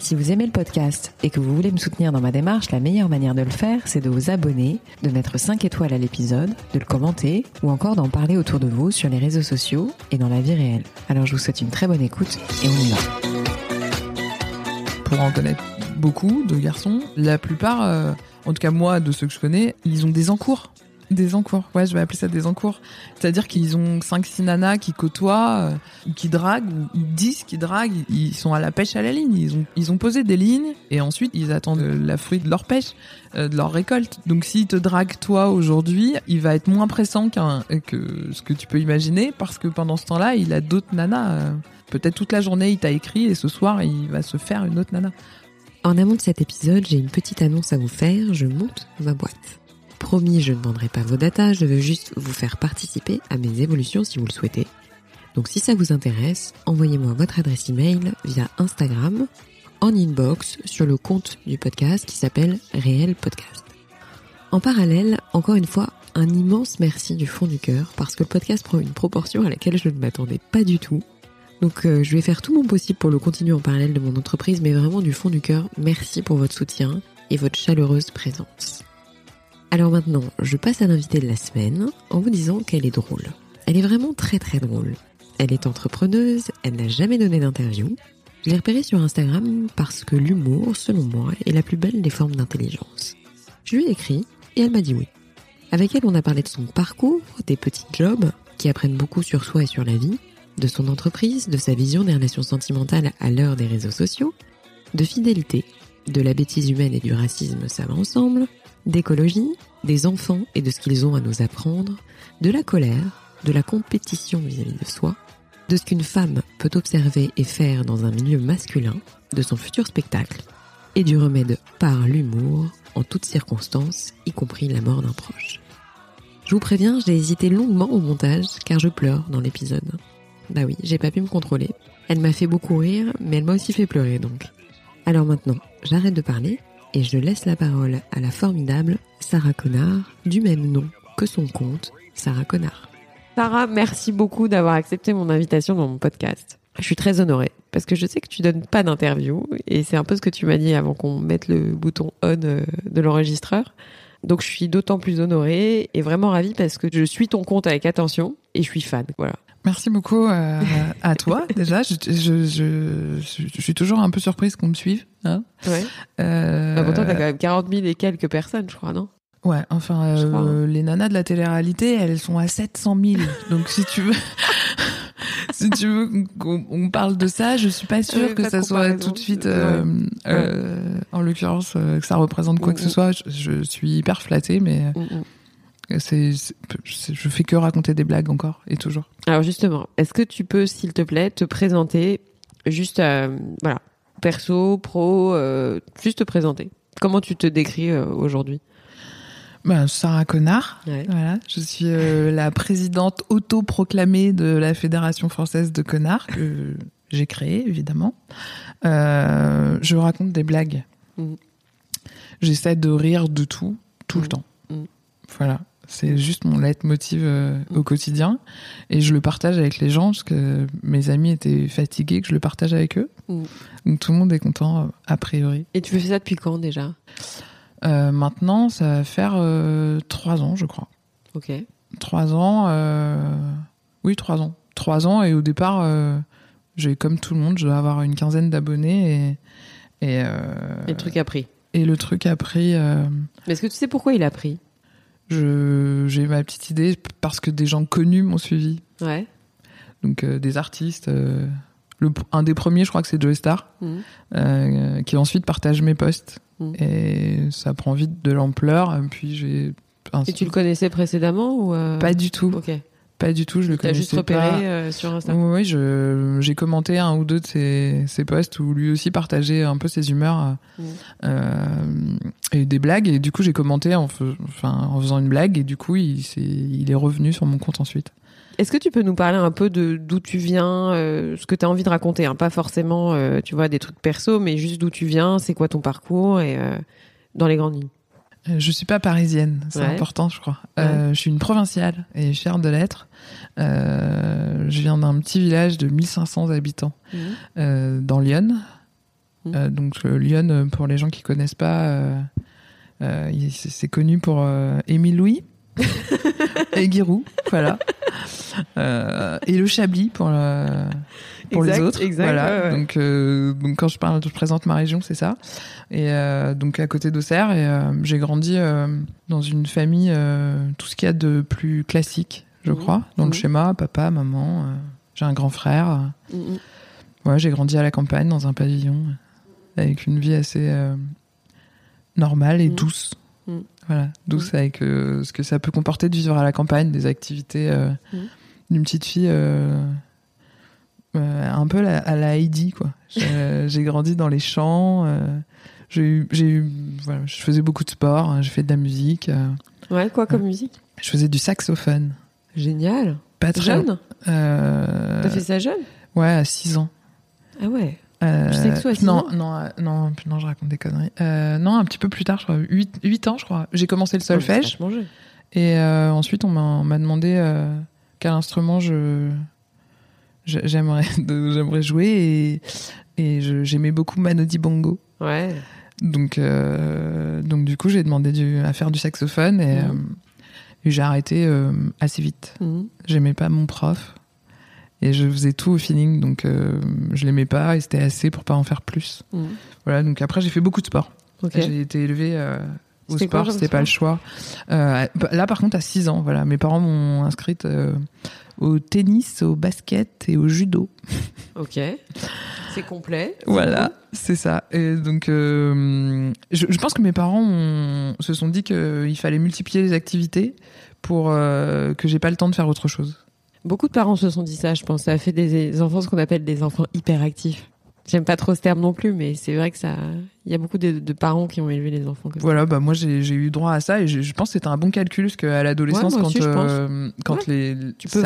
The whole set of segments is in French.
Si vous aimez le podcast et que vous voulez me soutenir dans ma démarche, la meilleure manière de le faire, c'est de vous abonner, de mettre 5 étoiles à l'épisode, de le commenter ou encore d'en parler autour de vous sur les réseaux sociaux et dans la vie réelle. Alors je vous souhaite une très bonne écoute et on y va. Pour en connaître beaucoup de garçons, la plupart, euh, en tout cas moi, de ceux que je connais, ils ont des encours. Des encours, ouais, je vais appeler ça des encours. C'est-à-dire qu'ils ont 5-6 nanas qui côtoient, euh, qui draguent, ou 10 qui draguent, ils sont à la pêche à la ligne. Ils ont, ils ont posé des lignes et ensuite ils attendent la fruit de leur pêche, euh, de leur récolte. Donc s'ils te draguent toi aujourd'hui, il va être moins pressant que ce que tu peux imaginer parce que pendant ce temps-là, il a d'autres nanas. euh, Peut-être toute la journée il t'a écrit et ce soir il va se faire une autre nana. En amont de cet épisode, j'ai une petite annonce à vous faire. Je monte ma boîte. Promis, je ne vendrai pas vos datas, je veux juste vous faire participer à mes évolutions si vous le souhaitez. Donc si ça vous intéresse, envoyez-moi votre adresse email via Instagram, en inbox, sur le compte du podcast qui s'appelle Réel Podcast. En parallèle, encore une fois, un immense merci du fond du cœur parce que le podcast prend une proportion à laquelle je ne m'attendais pas du tout. Donc euh, je vais faire tout mon possible pour le continuer en parallèle de mon entreprise, mais vraiment du fond du cœur, merci pour votre soutien et votre chaleureuse présence. Alors maintenant, je passe à l'invité de la semaine en vous disant qu'elle est drôle. Elle est vraiment très très drôle. Elle est entrepreneuse, elle n'a jamais donné d'interview. Je l'ai repérée sur Instagram parce que l'humour, selon moi, est la plus belle des formes d'intelligence. Je lui ai écrit et elle m'a dit oui. Avec elle, on a parlé de son parcours, des petits jobs qui apprennent beaucoup sur soi et sur la vie, de son entreprise, de sa vision des relations sentimentales à l'heure des réseaux sociaux, de fidélité, de la bêtise humaine et du racisme, ça va ensemble, d'écologie, des enfants et de ce qu'ils ont à nous apprendre, de la colère, de la compétition vis-à-vis de soi, de ce qu'une femme peut observer et faire dans un milieu masculin, de son futur spectacle, et du remède par l'humour en toutes circonstances, y compris la mort d'un proche. Je vous préviens, j'ai hésité longuement au montage car je pleure dans l'épisode. Bah oui, j'ai pas pu me contrôler. Elle m'a fait beaucoup rire, mais elle m'a aussi fait pleurer donc. Alors maintenant, j'arrête de parler et je laisse la parole à la formidable Sarah Connard, du même nom que son compte, Sarah Connard. Sarah, merci beaucoup d'avoir accepté mon invitation dans mon podcast. Je suis très honorée parce que je sais que tu donnes pas d'interview et c'est un peu ce que tu m'as dit avant qu'on mette le bouton on de l'enregistreur. Donc je suis d'autant plus honorée et vraiment ravie parce que je suis ton compte avec attention et je suis fan. Voilà. Merci beaucoup euh, à toi déjà. Je, je, je, je suis toujours un peu surprise qu'on me suive. Hein Ouais. Euh, Bah, pourtant, t'as quand même 40 000 et quelques personnes, je crois, non? Ouais, enfin, euh, crois, hein. les nanas de la télé-réalité, elles sont à 700 000. Donc, si tu veux, si tu veux qu'on on parle de ça, je suis pas sûre Oui, que ça soit tout de suite, euh, euh, en l'occurrence, euh, que ça représente quoi que ce soit. Je, suis hyper flattée, mais. C'est, je fais que raconter des blagues encore et toujours. Alors justement, est-ce que tu peux, s'il te plaît, te présenter juste, euh, voilà, perso, pro, euh, juste te présenter. Comment tu te décris euh, aujourd'hui? Ben, Sarah Connard. Ouais. Voilà, je suis euh, la présidente autoproclamée de la Fédération française de connards que j'ai créée évidemment. Je raconte des blagues. Mhm. J'essaie de rire de tout, tout le Mhm. temps. Mhm. Voilà, c'est juste mon leitmotiv euh, au quotidien et je le partage avec les gens parce que mes amis étaient fatigués que je le partage avec eux. Donc tout le monde est content euh, a priori. Et tu fais ça depuis quand déjà? Euh, maintenant, ça va faire euh, trois ans, je crois. Ok. Trois ans, euh... oui, trois ans. Trois ans, et au départ, j'ai comme tout le monde, je dois avoir une quinzaine d'abonnés, et, et, Et le truc a pris. et le truc a pris. Mais est-ce que tu sais pourquoi il a pris? J'ai ma petite idée parce que des gens connus m'ont suivi, Ouais. donc euh, des artistes. euh, le, un des premiers, je crois que c'est Joe Star, Mhm. euh, qui ensuite partage mes posts, Mhm. et ça prend vite de l'ampleur. et Puis j'ai. Et tu le connaissais précédemment ou Pas du tout, Ok. Pas du tout. Je le T'as juste connaissais repéré pas. euh, sur Insta. Oui, je, j'ai commenté un ou deux de ses, ses posts où lui aussi partageait un peu ses humeurs Mm. euh, et des blagues. Et du coup, j'ai commenté en, fais- enfin, en faisant une blague et du coup, il, est revenu sur mon compte ensuite. Est-ce que tu peux nous parler un peu de d'où tu viens, euh, ce que tu as envie de raconter hein Pas forcément, euh, tu vois, des trucs perso, mais juste d'où tu viens, c'est quoi ton parcours et euh, dans les grandes lignes? Euh, Je suis pas parisienne, c'est Ouais. important, je crois. Euh, je suis une provinciale et fière de l'être. Euh, je viens d'un petit village de 1500 habitants euh, dans Lyon. Euh, donc Lyon, pour les gens qui connaissent pas, c'est connu pour Émile Louis et Giroud, voilà. Et le Chablis pour le, pour Exact, les autres. exact, voilà. ouais, ouais. Donc, euh, donc quand je parle, je présente ma région, c'est ça. Et euh, donc à côté d'Auxerre, et euh, j'ai grandi dans une famille, tout ce qu'il y a de plus classique, je Mhm. crois, dans le schéma, papa, maman. j'ai un grand frère. Mhm. Ouais, j'ai grandi à la campagne dans un pavillon avec une vie assez normale et Mhm. douce. Voilà, douce avec ce que ça peut comporter de vivre à la campagne, des activités d'une petite fille euh, euh, un peu la- à la Heidi quoi. J'ai grandi dans les champs. euh, j'ai eu, voilà, je faisais beaucoup de sport, hein, j'ai fait de la musique, euh, Ouais, quoi comme musique? je faisais du saxophone. Génial. Pas très Jeune euh, T'as fait ça jeune? Ouais, à 6 ans. Ah ouais. Euh, sexo à six non, ans? non, euh, non, non, je raconte des conneries. Euh, non, un petit peu plus tard, je crois, 8, 8 ans, je crois. J'ai commencé le solfège Oh, et euh, ensuite on m'a demandé euh, quel instrument je- j'aimerais jouer et et j'aimais beaucoup Mano Bongo. Ouais. Donc euh, donc du coup j'ai demandé du, à faire du saxophone et, euh, et j'ai arrêté euh, assez vite. Mhm. J'aimais pas mon prof et je faisais tout au feeling donc je l'aimais pas et c'était assez pour pas en faire plus. Mhm. Voilà, donc après j'ai fait beaucoup de sport. J'ai été élevée au sport, c'était pas le choix. Là par contre à 6 ans, voilà, mes parents m'ont inscrite au tennis, au basket et au judo. Ok. C'est complet. Voilà, c'est ça. Et donc euh, je, je pense que mes parents ont- se sont dit qu'il fallait multiplier les activités pour euh, que j'ai pas le temps de faire autre chose. Beaucoup de parents se sont dit ça, je pense. Ça a fait des, des enfants ce qu'on appelle des enfants hyperactifs. J'aime pas trop ce terme non plus, mais c'est vrai que ça. Il y a beaucoup de, de parents qui ont élevé les enfants comme Voilà, bah moi j'ai eu droit à ça et je, je pense que c'était un bon calcul parce qu'à l'adolescence Ouais, quand aussi, je euh, quand les Tu peux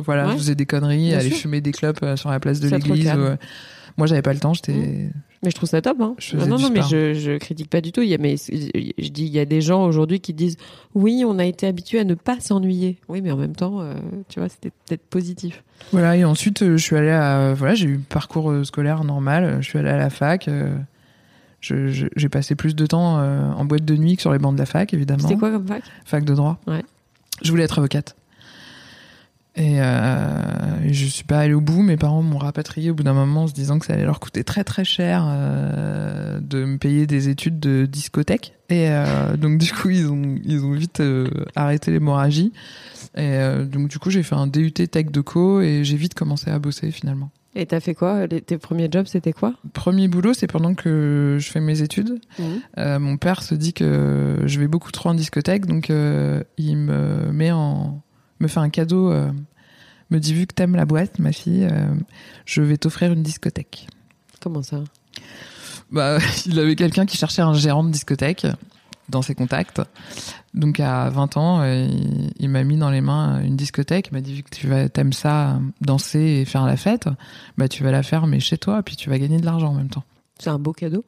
voilà Ouais. faisaient des conneries, Bien aller sûr. fumer des clopes euh, sur la place de l'église. Moi j'avais pas le temps, j'étais ça. Mais je trouve ça top. Hein. Je faisais non, non, mais je, je critique pas du tout. Il y a, mais je dis, il y a des gens aujourd'hui qui disent oui, on a été habitué à ne pas s'ennuyer. Oui, mais en même temps, euh, tu vois, c'était peut-être positif. voilà et ensuite euh, je suis allée à voilà j'ai eu parcours euh, scolaire normal, je suis allée à la fac. euh, j'ai passé plus de temps euh, en boîte de nuit que sur les bancs de la fac évidemment. C'était quoi comme fac? Fac de droit. Ouais. Je voulais être avocate. Et, euh, je suis pas allée au bout. Mes parents m'ont rapatrié au bout d'un moment en se disant que ça allait leur coûter très très cher euh, de me payer des études de discothèque. Et euh, donc du coup ils ont ils ont vite euh, arrêté l'hémorragie. Et donc du coup j'ai fait un DUT tech de co et j'ai vite commencé à bosser finalement. Et t'as fait quoi? Les- Tes premiers jobs, c'était quoi? Premier boulot, c'est pendant que je fais mes études. Euh, mon père se dit que je vais beaucoup trop en discothèque, donc euh, il me met en, me fait un cadeau, euh, me dit vu que t'aimes la boîte, ma fille, euh, je vais t'offrir une discothèque. Comment ça? Bah, il avait quelqu'un qui cherchait un gérant de discothèque dans ses contacts. Donc à 20 ans, euh, il, il m'a mis dans les mains une discothèque. Il m'a dit vu que tu vas t'aimes ça, danser et faire la fête, bah tu vas la faire mais chez toi, puis tu vas gagner de l'argent en même temps. C'est un beau cadeau?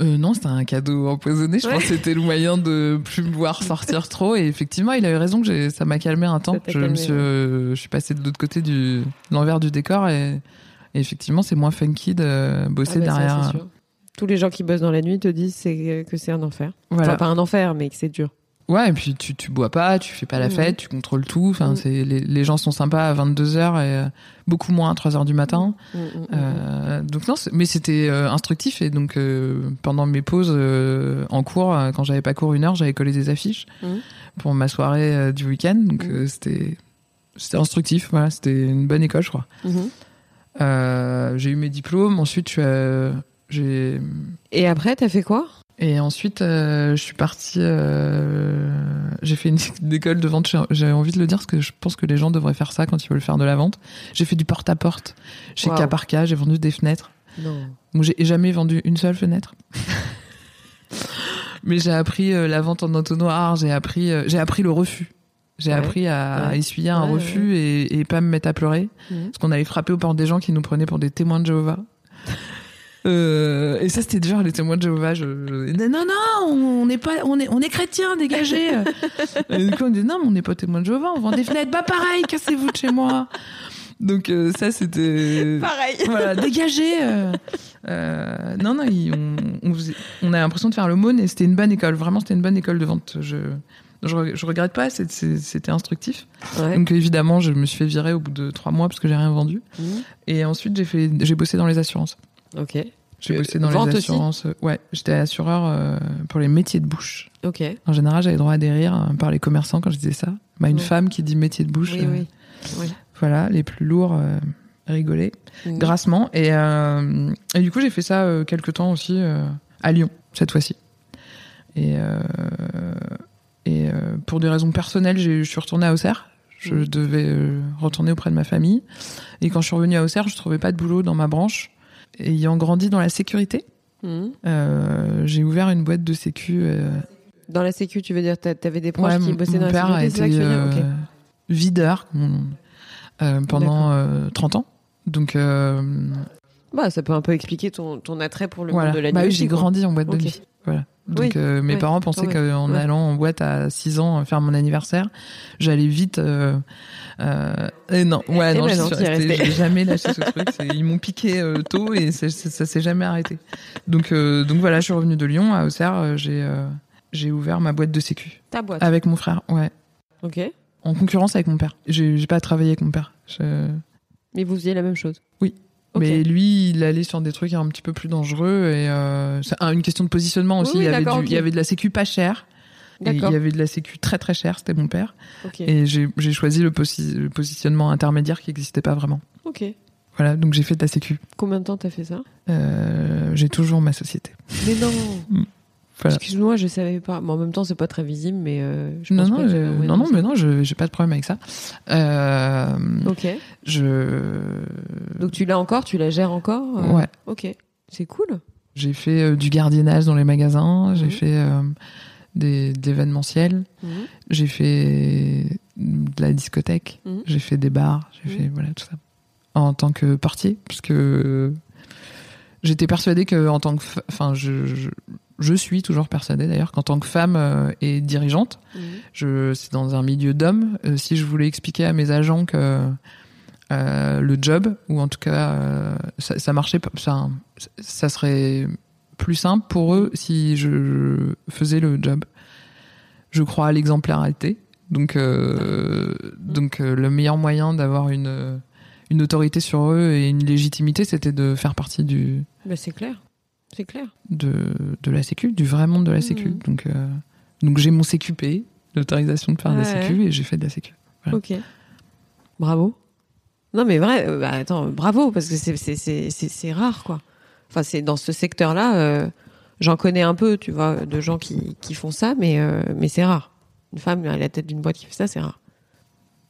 Euh, non, c'était un cadeau empoisonné. Je Ouais. pense que c'était le moyen de plus me voir sortir trop. Et effectivement, il a eu raison que ça m'a calmé un temps. Je me suis, euh, je suis passé de l'autre côté du l'envers du décor et, et effectivement, c'est moins funky de bosser Ah bah derrière. Tous les gens qui bossent dans la nuit te disent que c'est un enfer. Voilà. Enfin, pas un enfer, mais que c'est dur. Ouais, et puis tu, tu bois pas, tu fais pas la Mhm. fête, tu contrôles tout. Enfin, Mhm. c'est les, les gens sont sympas à 22 h et euh, beaucoup moins à 3 h du matin. Mm, mm, mm, Euh, donc non, mais c'était euh, instructif et donc pendant mes pauses en cours, quand j'avais pas cours une heure, j'avais collé des affiches pour ma soirée du week-end. Donc c'était c'était instructif. Voilà, c'était une bonne école, je crois. mm. Mhm. Euh, j'ai eu mes diplômes. Ensuite, j'ai Et après, t'as fait quoi? Et ensuite, euh, je suis partie. euh, j'ai fait une, école de vente. J'ai envie de le dire parce que je pense que les gens devraient faire ça quand ils veulent faire de la vente. J'ai fait du porte-à-porte chez Wow. K par K. J'ai vendu des fenêtres. Non. Donc j'ai jamais vendu une seule fenêtre. Mais j'ai appris euh, la vente en entonnoir, j'ai appris, j'ai appris le refus. J'ai Ouais. appris à Ouais. essuyer un Ouais, refus Et, et pas me mettre à pleurer. Mhm. Parce qu'on allait frapper aux portes des gens qui nous prenaient pour des témoins de Jéhovah. Euh, et ça c'était dur les témoins de Jéhovah. Je, je- non non, on n'est pas, on est, on est chrétiens, dégagez. et du coup on dit non, mais on n'est pas témoins de Jéhovah, on vend des fenêtres. Bah pareil, cassez-vous de chez moi. Donc euh, ça c'était Pareil. voilà, dégagez. euh, euh, non, non, il- on, on, faisait- on a l'impression de faire l'aumône et c'était une bonne école. Vraiment, c'était une bonne école de vente. Je, je, re- je regrette pas, c'était instructif. Ouais. Donc évidemment, je me suis fait virer au bout de trois mois parce que j'ai rien vendu. Mhm. Et ensuite, j'ai fait, j'ai bossé dans les assurances. Ok. J'ai Euh, bossé dans vente les aussi assurances. Ouais, j'étais assureur euh, pour les métiers de bouche. Ok. En général, j'avais droit à des rires euh, par les commerçants quand je disais ça. Bah, une Ouais. femme qui dit métier de bouche. Oui, euh. Voilà, les plus lourds euh, rigolaient grassement. Et, euh, et du coup, j'ai fait ça euh, quelques temps aussi euh, à Lyon, cette fois-ci. Et, euh, et euh, pour des raisons personnelles, j'ai- je suis retournée à Auxerre. Je Mhm. devais euh, retourner auprès de ma famille. Et quand je suis revenue à Auxerre, je trouvais pas de boulot dans ma branche. Ayant grandi dans la sécurité, Mhm. euh, j'ai ouvert une boîte de sécu. euh, Dans la sécu, tu veux dire, t'a- t'avais des proches ouais, qui mon- bossaient mon dans la père a sécurité, été tu veux dire? euh, videur euh, pendant euh, 30 ans. Donc. Bah, ça peut un peu expliquer ton, ton attrait pour le voilà. monde de la Bah nuit. oui, aussi, j'ai grandi en boîte de nuit. Voilà. Donc Oui, euh, mes oui, parents pensaient qu'en allant en boîte à 6 ans faire mon anniversaire, j'allais vite. Euh, euh, et non, ouais, Eh non, ben jamais lâché ce truc. Ils m'ont piqué euh, tôt et c'est- ça s'est jamais arrêté. Donc, euh, donc voilà, je suis revenue de Lyon à Auxerre. euh, J'ai euh, j'ai ouvert ma boîte de sécu Ta boîte. avec mon frère. Ouais, Ok. en concurrence avec mon père. J'ai j'ai pas travaillé avec mon père. Je- Mais vous faisiez la même chose. Oui. Mais lui, il allait sur des trucs un petit peu plus dangereux et euh, c'est une question de positionnement aussi. Oui, oui, il, y avait d'accord, du- ok. il y avait de la sécu pas chère. Et il y avait de la sécu très très chère, c'était mon père. Et j'ai j'ai choisi le, posi- le positionnement intermédiaire qui n'existait pas vraiment. Ok. Voilà, donc j'ai fait de la sécu. Combien de temps t'as fait ça? Euh, j'ai toujours ma société. Mais non. Voilà. Excuse-moi, je savais pas. En même temps, c'est pas très visible, mais euh, je Non, pense non, pas que- euh, ouais, non, non, c'est- mais non, je j'ai pas de problème avec ça. Euh, Ok. je. Donc tu l'as encore, tu la gères encore. euh, Ouais. Ok. C'est cool. J'ai fait du gardiennage dans les magasins, j'ai Mhm. fait euh, des, de l'événementiel, Mhm. j'ai fait de la discothèque, Mhm. j'ai fait des bars, j'ai fait voilà tout ça. En tant que portier, puisque j'étais persuadée que en tant que, enfin je, je, je suis toujours persuadée d'ailleurs qu'en tant que femme euh, et dirigeante, Mhm. je c'est dans un milieu d'hommes. euh, si je voulais expliquer à mes agents que euh, le job, ou en tout cas ça, ça marchait, ça, ça serait plus simple pour eux si je faisais le job. Je crois à l'exemplarité, donc donc le meilleur moyen d'avoir une une autorité sur eux et une légitimité, c'était de faire partie du Bah, c'est clair. C'est clair. de, de la sécu, du vrai monde de la sécu. Mhm. Donc, euh, donc j'ai mon CQP, l'autorisation de faire de la Ouais. sécu, et j'ai fait de la sécu. Voilà. Ok. Bravo. Non, mais vrai, euh, bah, attends, bravo, parce que c'est- rare, quoi. Enfin, c'est dans ce secteur-là, euh, j'en connais un peu, tu vois, de gens qui, qui font ça, mais, euh, mais c'est rare. Une femme à la tête d'une boîte qui fait ça, c'est rare.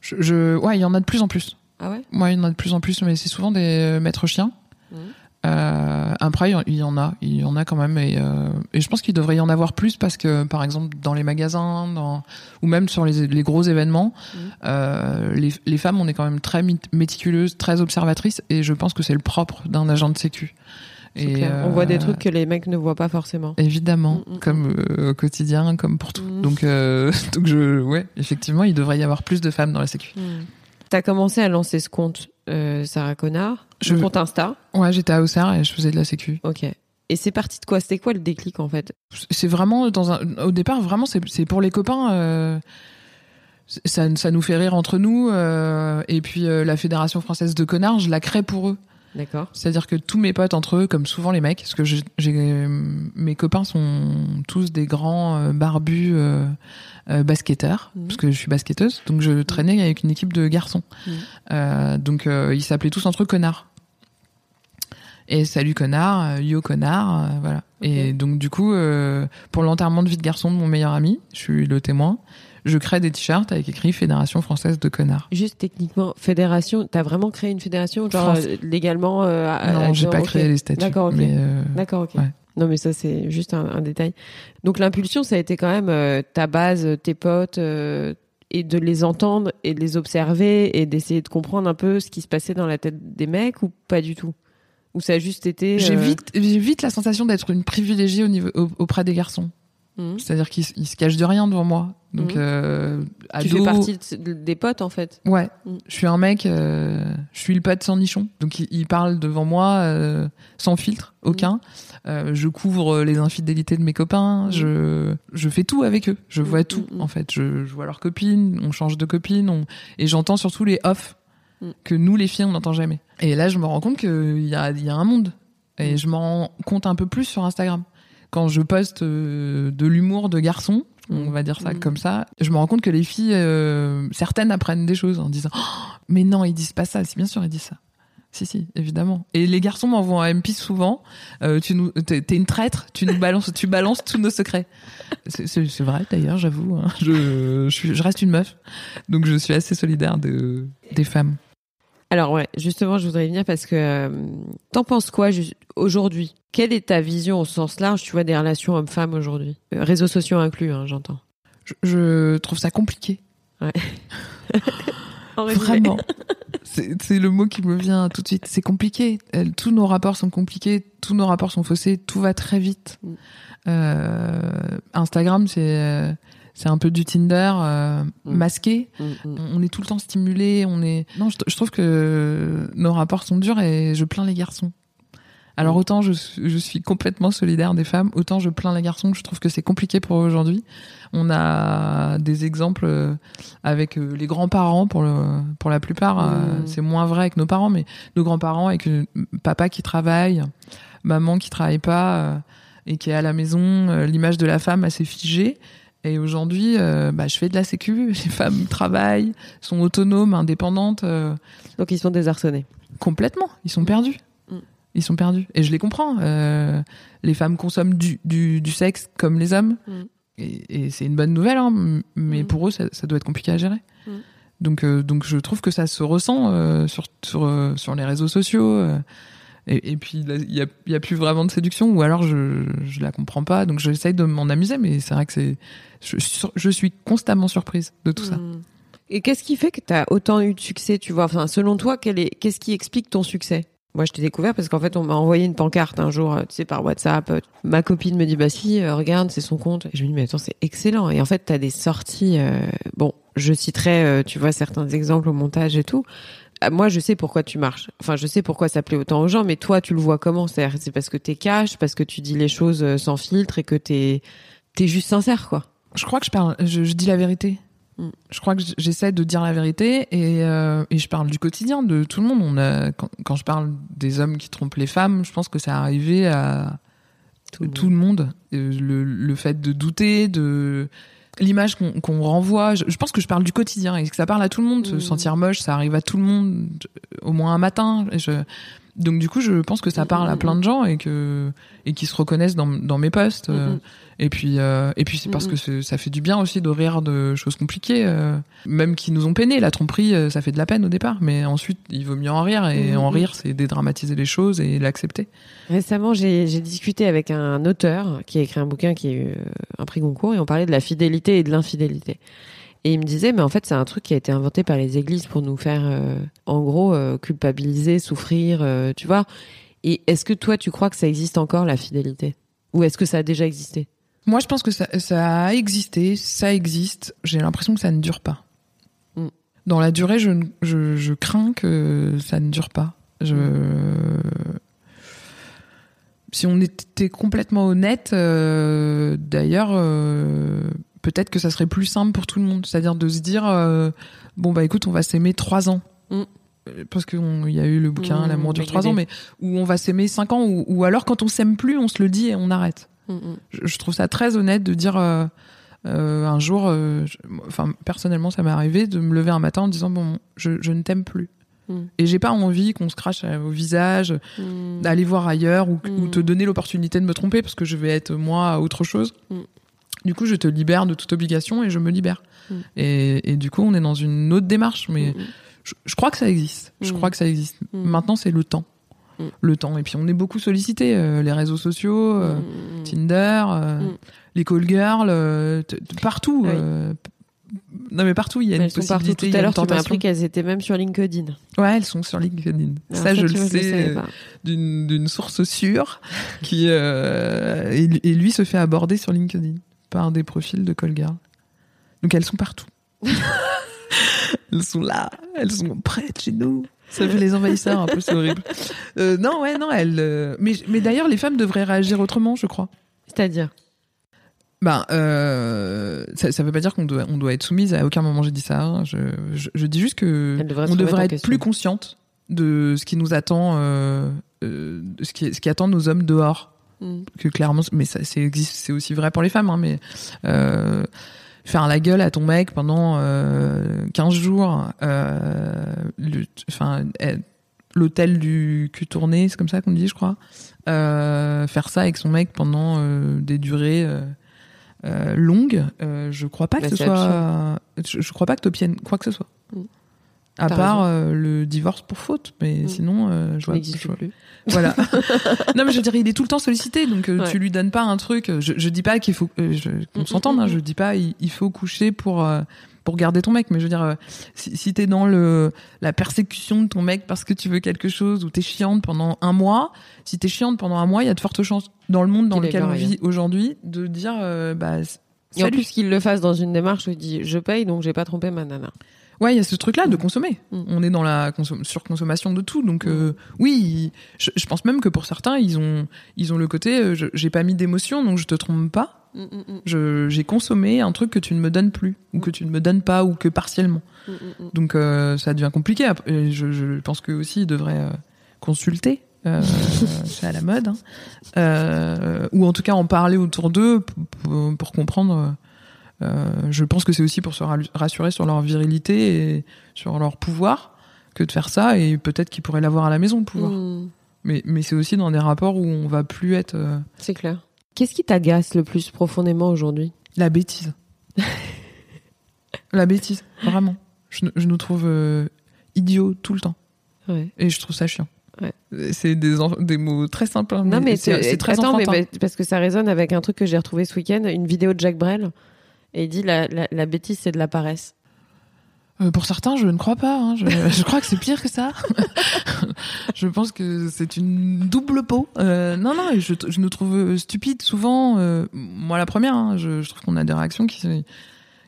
Je, je- ouais, il y en a de plus en plus. Ah ouais? Ouais, il y en a de plus en plus, mais c'est souvent des maîtres chiens. Mhm. Euh, après, il y en- a, il y en a quand même, et, euh, et je pense qu'il devrait y en avoir plus parce que, par exemple, dans les magasins, dans, ou même sur les, les gros événements, Mhm. euh, les, les femmes, on est quand même très méticuleuses, très observatrices, et je pense que c'est le propre d'un agent de sécu. C'est Et, clair. On voit des euh, trucs que les mecs ne voient pas forcément. Évidemment, Mm, mm, comme au quotidien, comme pour tout. Donc, donc je, ouais, effectivement, il devrait y avoir plus de femmes dans la sécu. T'as commencé à lancer ce compte, Sarah Connard, Je- compte Insta. Ouais, j'étais à Auxerre et je faisais de la sécu. Ok. Et c'est parti de quoi? C'était quoi le déclic en fait? C'est vraiment dans un, au départ, vraiment, c'est pour les copains. euh, ça, ça nous fait rire entre nous. euh, et puis euh, la Fédération française de connards, je la crée pour eux. D'accord. C'est-à-dire que tous mes potes entre eux, comme souvent les mecs, parce que j'ai, mes copains sont tous des grands barbus euh, euh, basketteurs, Mhm. parce que je suis basketteuse, donc je traînais avec une équipe de garçons. Euh, donc ils s'appelaient tous entre eux connards. Et salut connard, euh, yo connard, euh, voilà. Et donc du coup, euh, pour l'enterrement de vie de garçon de mon meilleur ami, je suis le témoin, je crée des t-shirts avec écrit Fédération française de connards. Juste techniquement, fédération, t'as vraiment créé une fédération genre France. légalement euh, non, j'ai pas créé les statuts. D'accord, ok. Euh, D'accord, ok. Ouais. Non, mais ça, c'est juste un, un détail. Donc, l'impulsion, ça a été quand même euh, ta base, tes potes, et de les entendre et de les observer et d'essayer de comprendre un peu ce qui se passait dans la tête des mecs ou pas du tout? Ou ça a juste été. J'ai euh, vite, j'ai vite la sensation d'être une privilégiée au niveau, au- auprès des garçons. Mhm. C'est-à-dire qu'ils se cachent de rien devant moi. Donc, Mhm. euh, Tu fais partie de- des potes en fait. Ouais, Mhm. je suis un mec, euh, je suis le pote sans nichon. Donc il, il parle devant moi euh, sans filtre, aucun. Je couvre les infidélités de mes copains. Je, je fais tout avec eux. Je vois tout en fait. Je, je vois leurs copines, on change de copines, on... et j'entends surtout les off que nous les filles on n'entend jamais. Et là je me rends compte qu'il y a, y a un monde. Et Mhm. je m'en compte un peu plus sur Instagram. Quand je poste euh, de l'humour de garçon, on va dire ça Mhm. comme ça, je me rends compte que les filles, euh, certaines apprennent des choses en disant Oh, mais non, ils disent pas ça. Si bien sûr, ils disent ça. Si, si, évidemment. Et les garçons m'envoient un MP souvent. Euh, tu nous, t'es t'es une traître. Tu nous balances, tu balances tous nos secrets. C'est c'est- c'est vrai d'ailleurs, j'avoue. hein. Je, je, suis, je reste une meuf, donc je suis assez solidaire de des femmes. Alors ouais, justement, je voudrais y venir parce que euh, t'en penses quoi aujourd'hui? Quelle est ta vision au sens large, tu vois, des relations hommes-femmes aujourd'hui? Euh, Réseaux sociaux inclus, hein, j'entends. Je, je trouve ça compliqué. Vraiment. C'est le mot qui me vient tout de suite. C'est compliqué. Tous nos rapports sont compliqués, tous nos rapports sont faussés, tout va très vite. Mm. Euh, Instagram, c'est c'est un peu du Tinder euh, Mm. masqué. Mm, mm. On est tout le temps stimulé. On est. Non, je, je trouve que nos rapports sont durs et je plains les garçons. Alors autant je, suis- je suis complètement solidaire des femmes, autant je plains les garçons. Je trouve que c'est compliqué pour eux aujourd'hui. On a des exemples euh, avec euh, les grands-parents pour le pour la plupart. euh, c'est moins vrai avec nos parents, mais nos grands-parents avec papa qui travaille, maman qui travaille pas et qui est à la maison, l'image de la femme assez figée. Et aujourd'hui, euh, bah, je fais de la sécu, les femmes travaillent, sont autonomes, indépendantes. euh, Donc ils sont désarçonnés. Complètement, ils sont perdus. Mm. Ils sont perdus. Et je les comprends. Euh, les femmes consomment du, du, du sexe comme les hommes. Mm. Et, et c'est une bonne nouvelle, hein, m- mais Mm. pour eux, ça, ça doit être compliqué à gérer. Mm. Donc, euh, donc je trouve que ça se ressent euh, sur, sur, euh, sur les réseaux sociaux. euh, et, puis, il y a, plus vraiment de séduction, ou alors je, je la comprends pas. Donc, j'essaye de m'en amuser, mais c'est vrai que c'est. Je, suis constamment surprise de tout ça. Mm. Et qu'est-ce qui fait que tu as autant eu de succès, tu vois? Enfin, selon toi, qu'est-ce qui explique ton succès? Moi, je t'ai découvert parce qu'en fait, on m'a envoyé une pancarte un jour, euh, tu sais, par WhatsApp. Ma copine me dit, bah si, euh, regarde, c'est son compte. Et je me dis, mais attends, c'est excellent. Et en fait, tu as des sorties. euh, Bon, je citerai, tu vois, certains exemples au montage et tout. Ah, Moi, je sais pourquoi tu marches. Enfin, je sais pourquoi ça plaît autant aux gens, mais toi, tu le vois comment C'est-à-dire, c'est parce que t'es cash, parce que tu dis les choses euh, sans filtre et que t'es es juste sincère, quoi. Je crois que je parle, je, je dis la vérité. Mm. Je crois que j'essaie de dire la vérité et, euh, et je parle du quotidien de tout le monde. On a, quand, quand je parle des hommes qui trompent les femmes, je pense que ça arrivé à Tout tout, le le monde. Euh, Le, le fait de douter, de l'image qu'on qu'on renvoie. Je, je pense que je parle du quotidien et que ça parle à tout le monde. Se Mm. sentir moche, ça arrive à tout le monde au moins un matin. Je, donc du coup, je pense que ça Mm, parle à plein de gens et que et qui se reconnaissent dans, dans mes posts. Mm, mm. et puis, euh, et puis c'est parce que c'est- ça fait du bien aussi de rire de choses compliquées, euh, même qui nous ont peiné. La tromperie, euh, ça fait de la peine au départ, mais ensuite il vaut mieux en rire. Et Mhm. en rire, c'est dédramatiser les choses et l'accepter. Récemment, j'ai j'ai discuté avec un auteur qui a écrit un bouquin qui a eu euh, un prix Goncourt et on parlait de la fidélité et de l'infidélité. Et il me disait, mais en fait, c'est un truc qui a été inventé par les églises pour nous faire, euh, en gros, euh, culpabiliser, souffrir, euh, tu vois. Et est-ce que toi, tu crois que ça existe encore, la fidélité? Ou est-ce que ça a déjà existé? Moi, je pense que ça, ça a existé, ça existe. J'ai l'impression que ça ne dure pas. Mm. Dans la durée, je, je, je crains que ça ne dure pas. Je... Si on était complètement honnête, d'ailleurs, peut-être que ça serait plus simple pour tout le monde. C'est-à-dire de se dire, euh, bon, bah écoute, on va s'aimer trois ans. Mm. Euh, Parce qu'il y a eu le bouquin Mm, L'amour dure trois ans, mais où on va s'aimer cinq ans, ou, ou alors quand on s'aime plus, on se le dit et on arrête je, je trouve ça très honnête de dire euh, euh, un jour, enfin personnellement ça m'est arrivé de me lever un matin en disant bon je, je ne t'aime plus Mm. et j'ai pas envie qu'on se crache au visage, Mm. d'aller voir ailleurs ou, Mm. ou te donner l'opportunité de me tromper parce que je vais être moi autre chose. Du coup je te libère de toute obligation et je me libère. Mm. Et, et du coup on est dans une autre démarche mais Mm. je, je crois que ça existe. Je Mm. crois que ça existe. Maintenant c'est le temps. Le temps et puis on est beaucoup sollicité euh, les réseaux sociaux. euh. Tinder, euh, les call girls, partout. Oui. non mais partout il y a Elles une possibilité. Tout à l'heure, tu m'as appris qu'elles étaient même sur LinkedIn. Ouais, elles sont sur LinkedIn. Alors ça, je le sais d'une d'une source sûre qui euh, et, et lui se fait aborder sur LinkedIn par des profils de call girl. Donc elles sont partout. elles sont là, elles sont prêtes chez nous. Ça fait les envahisseurs un peu, c'est horrible. Euh, non, ouais, non, elles. euh, mais mais d'ailleurs, les femmes devraient réagir autrement, je crois. C'est-à-dire? Ben, euh, ça, ça veut pas dire qu'on doit, on doit être soumise. À aucun moment j'ai dit ça. hein. Je, je, je dis juste que Elles devraient se on remettre en devrait être question. plus consciente de ce qui nous attend, euh, euh, de ce qui, ce qui attend nos hommes dehors. Mm. Que clairement, mais ça, c'est existe, c'est aussi vrai pour les femmes. Hein, mais euh, faire la gueule à ton mec pendant euh, 15 jours, euh, enfin, euh, l'hôtel du cul tourné, c'est comme ça qu'on dit, je crois. Euh, faire ça avec son mec pendant des durées longues, je crois pas que Bah, ce soit. Je, je crois pas que t'obtiennes quoi que ce soit. Mm. À part euh, le divorce pour faute, mais Mm. sinon, euh, je Ça vois. n'existe je vois- plus. Voilà. non, mais je veux dire, il est tout le temps sollicité, donc euh, Ouais. tu lui donnes pas un truc. Je, je dis pas qu'il faut euh, je- qu'on Mm, s'entende. mm, hein, mm. je dis pas il, il faut coucher pour euh, pour garder ton mec, mais je veux dire, euh, si, si t'es dans le la persécution de ton mec parce que tu veux quelque chose ou t'es chiante pendant un mois, si t'es chiante pendant un mois, il y a de fortes chances dans le monde dans lequel on vit aujourd'hui de dire euh, bah Et en salut. plus qu'il le fasse dans une démarche où il dit je paye donc j'ai pas trompé ma nana. Ouais, il y a ce truc-là de consommer. Mm. On est dans la consom- surconsommation de tout, donc euh, oui, je, je pense même que pour certains, ils ont ils ont le côté euh, j'ai pas mis d'émotion, donc je te trompe pas. J'ai consommé un truc que tu ne me donnes plus ou que tu ne me donnes pas ou que partiellement. Donc euh, ça devient compliqué. Et Je, je pense que aussi ils devraient euh, consulter. c'est à la mode, hein. Ou en tout cas en parler autour d'eux pour comprendre. Euh, je pense que c'est aussi pour se ra- rassurer sur leur virilité et sur leur pouvoir que de faire ça et peut-être qu'ils pourraient l'avoir à la maison le pouvoir. Mm. Mais, mais c'est aussi dans des rapports où on va plus être euh, C'est clair. Qu'est-ce qui t'agace le plus profondément aujourd'hui? La bêtise. la bêtise, vraiment. Je, je nous trouve euh, idiots tout le temps. Ouais. Et je trouve ça chiant. Ouais. C'est des, mots très simples. hein, Non mais c'est c'est très attends, mais enfantin. parce que ça résonne avec un truc que j'ai retrouvé ce week-end, une vidéo de Jacques Brel, et il dit la, la, bêtise c'est de la paresse. Euh, pour certains, je ne crois pas. hein. Je, crois que c'est pire que ça. je pense que c'est une double peau. Euh, non, non, je, je nous trouve stupides souvent. euh, moi, la première, hein, je, trouve qu'on a des réactions qui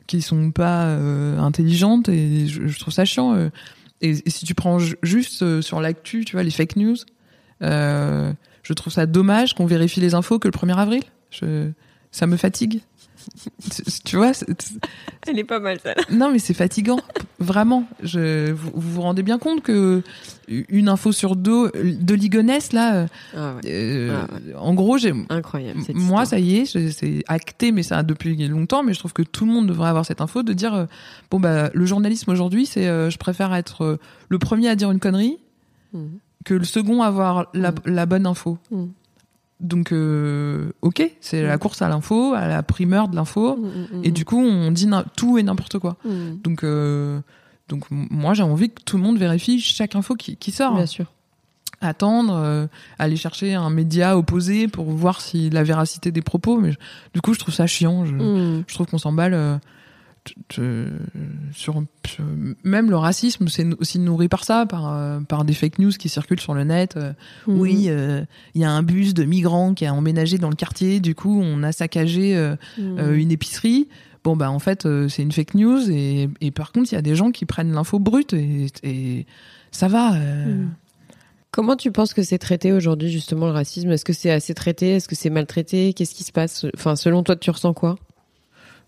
qui sont pas euh, intelligentes et je, trouve ça chiant. euh. Et, et si tu prends ju- juste euh, sur l'actu, tu vois, les fake news, euh, je trouve ça dommage qu'on vérifie les infos que le 1er avril. Ça me fatigue. Tu- vois, Elle est pas mal ça. non, mais c'est fatigant, vraiment. Je, vous, vous vous rendez bien compte que une info sur deux de Ligonesse là, euh, Ah ouais. euh, Ah en gros, j'ai Incroyable. cette moi, ça y est, c'est acté, mais ça a depuis longtemps. Mais je trouve que tout le monde devrait avoir cette info de dire euh, bon bah le journalisme aujourd'hui, c'est euh, je préfère être euh, le premier à dire une connerie Mhm. que le second à avoir la, la bonne info. Mhm. Donc euh, ok, c'est la Mhm. course à l'info, à la primeur de l'info, Mm, mm, et mm, du coup on dit tout et n'importe quoi. mm. Donc, euh, donc moi, j'ai envie que tout le monde vérifie chaque info qui, qui sort. Bien sûr. Attendre, euh, aller chercher un média opposé pour voir si la véracité des propos. Mais je- du coup, je trouve ça chiant. Je, Mm. je trouve qu'on s'emballe euh, sur, même le racisme, c'est aussi nourri par ça, par euh, par des fake news qui circulent sur le net. euh, Mm. Oui, euh, il y a un bus de migrants qui a emménagé dans le quartier. Du coup, on a saccagé. euh, Mm. une épicerie. Bon, bah, en fait, c'est une fake news. Et, et par contre, il y a des gens qui prennent l'info brute et, et ça va. euh, Mm. Comment tu penses que c'est traité aujourd'hui justement le racisme? Est-ce que c'est assez traité? Est-ce que c'est maltraité? Qu'est-ce qui se passe? Enfin, selon toi, tu ressens quoi?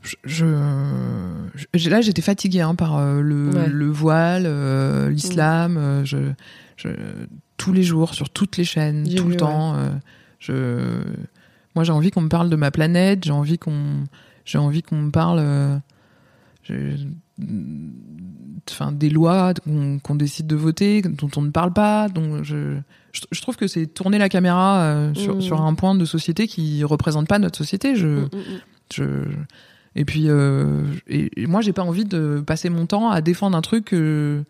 Je, là, j'étais fatiguée hein, par euh, le, Ouais. le voile, euh, l'islam. euh, je, je, tous les jours, sur toutes les chaînes, tout vu, le temps. euh, je, moi, j'ai envie qu'on me parle de ma planète. J'ai envie qu'on, j'ai envie qu'on me parle. euh, enfin des lois qu'on décide de voter dont on ne parle pas donc je je, trouve que c'est tourner la caméra euh, sur, Mm. sur un point de société qui représente pas notre société je Mm, mm, je et puis euh, et, et moi j'ai pas envie de passer mon temps à défendre un truc euh,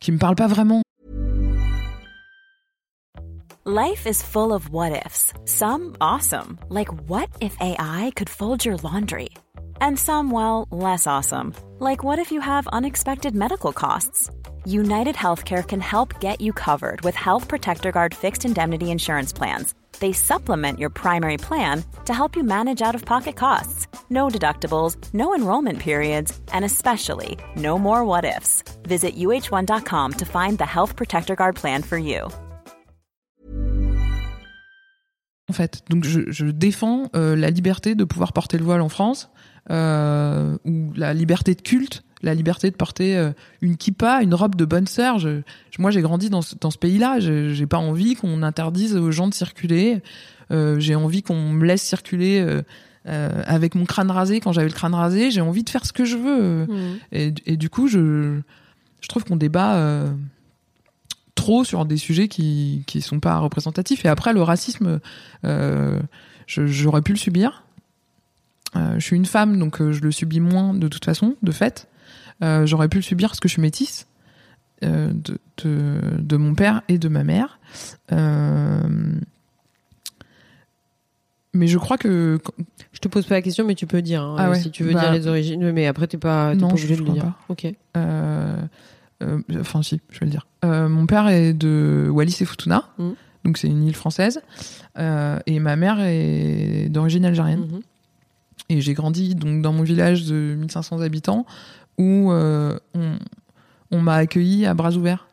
qui me parle pas vraiment Life is full of what ifs. Some awesome, like what if AI could fold your laundry? And some, well, less awesome. Like what if you have unexpected medical costs? United Healthcare can help get you covered with Health Protector Guard fixed indemnity insurance plans. They supplement your primary plan to help you manage out of pocket costs. No deductibles, no enrollment periods, and especially no more what ifs. Visit uh1.com to find the Health Protector Guard plan for you. En fait, donc je, je défends euh, la liberté de pouvoir porter le voile en France, euh, ou la liberté de culte, la liberté de porter euh, une kippa, une robe de bonne sœur. Je, moi, j'ai grandi dans ce, dans ce pays-là. Je- J'ai pas envie qu'on interdise aux gens de circuler. Euh, j'ai envie qu'on me laisse circuler euh, euh, avec mon crâne rasé quand j'avais le crâne rasé. J'ai envie de faire ce que je veux. Et, et du coup, je, je trouve qu'on débat trop sur des sujets qui qui sont pas représentatifs. Et après, le racisme, j'aurais pu le subir. Je suis une femme, donc je le subis moins de toute façon, de fait. Euh, j'aurais pu le subir parce que je suis métisse euh, de, de, de mon père et de ma mère. Euh, mais je crois que Je te pose pas la question, mais tu peux dire hein, Ah ouais. si tu veux Bah, dire les origines. Mais après, t'es pas, non, pas je- obligé je de le dire. pas. Ok. Enfin si, je vais le dire. Mon père est de Wallis et Futuna, Mhm. donc c'est une île française, euh, et ma mère est d'origine algérienne. Mhm. Et j'ai grandi donc dans mon village de 1500 habitants où euh, on, on m'a accueilli à bras ouverts.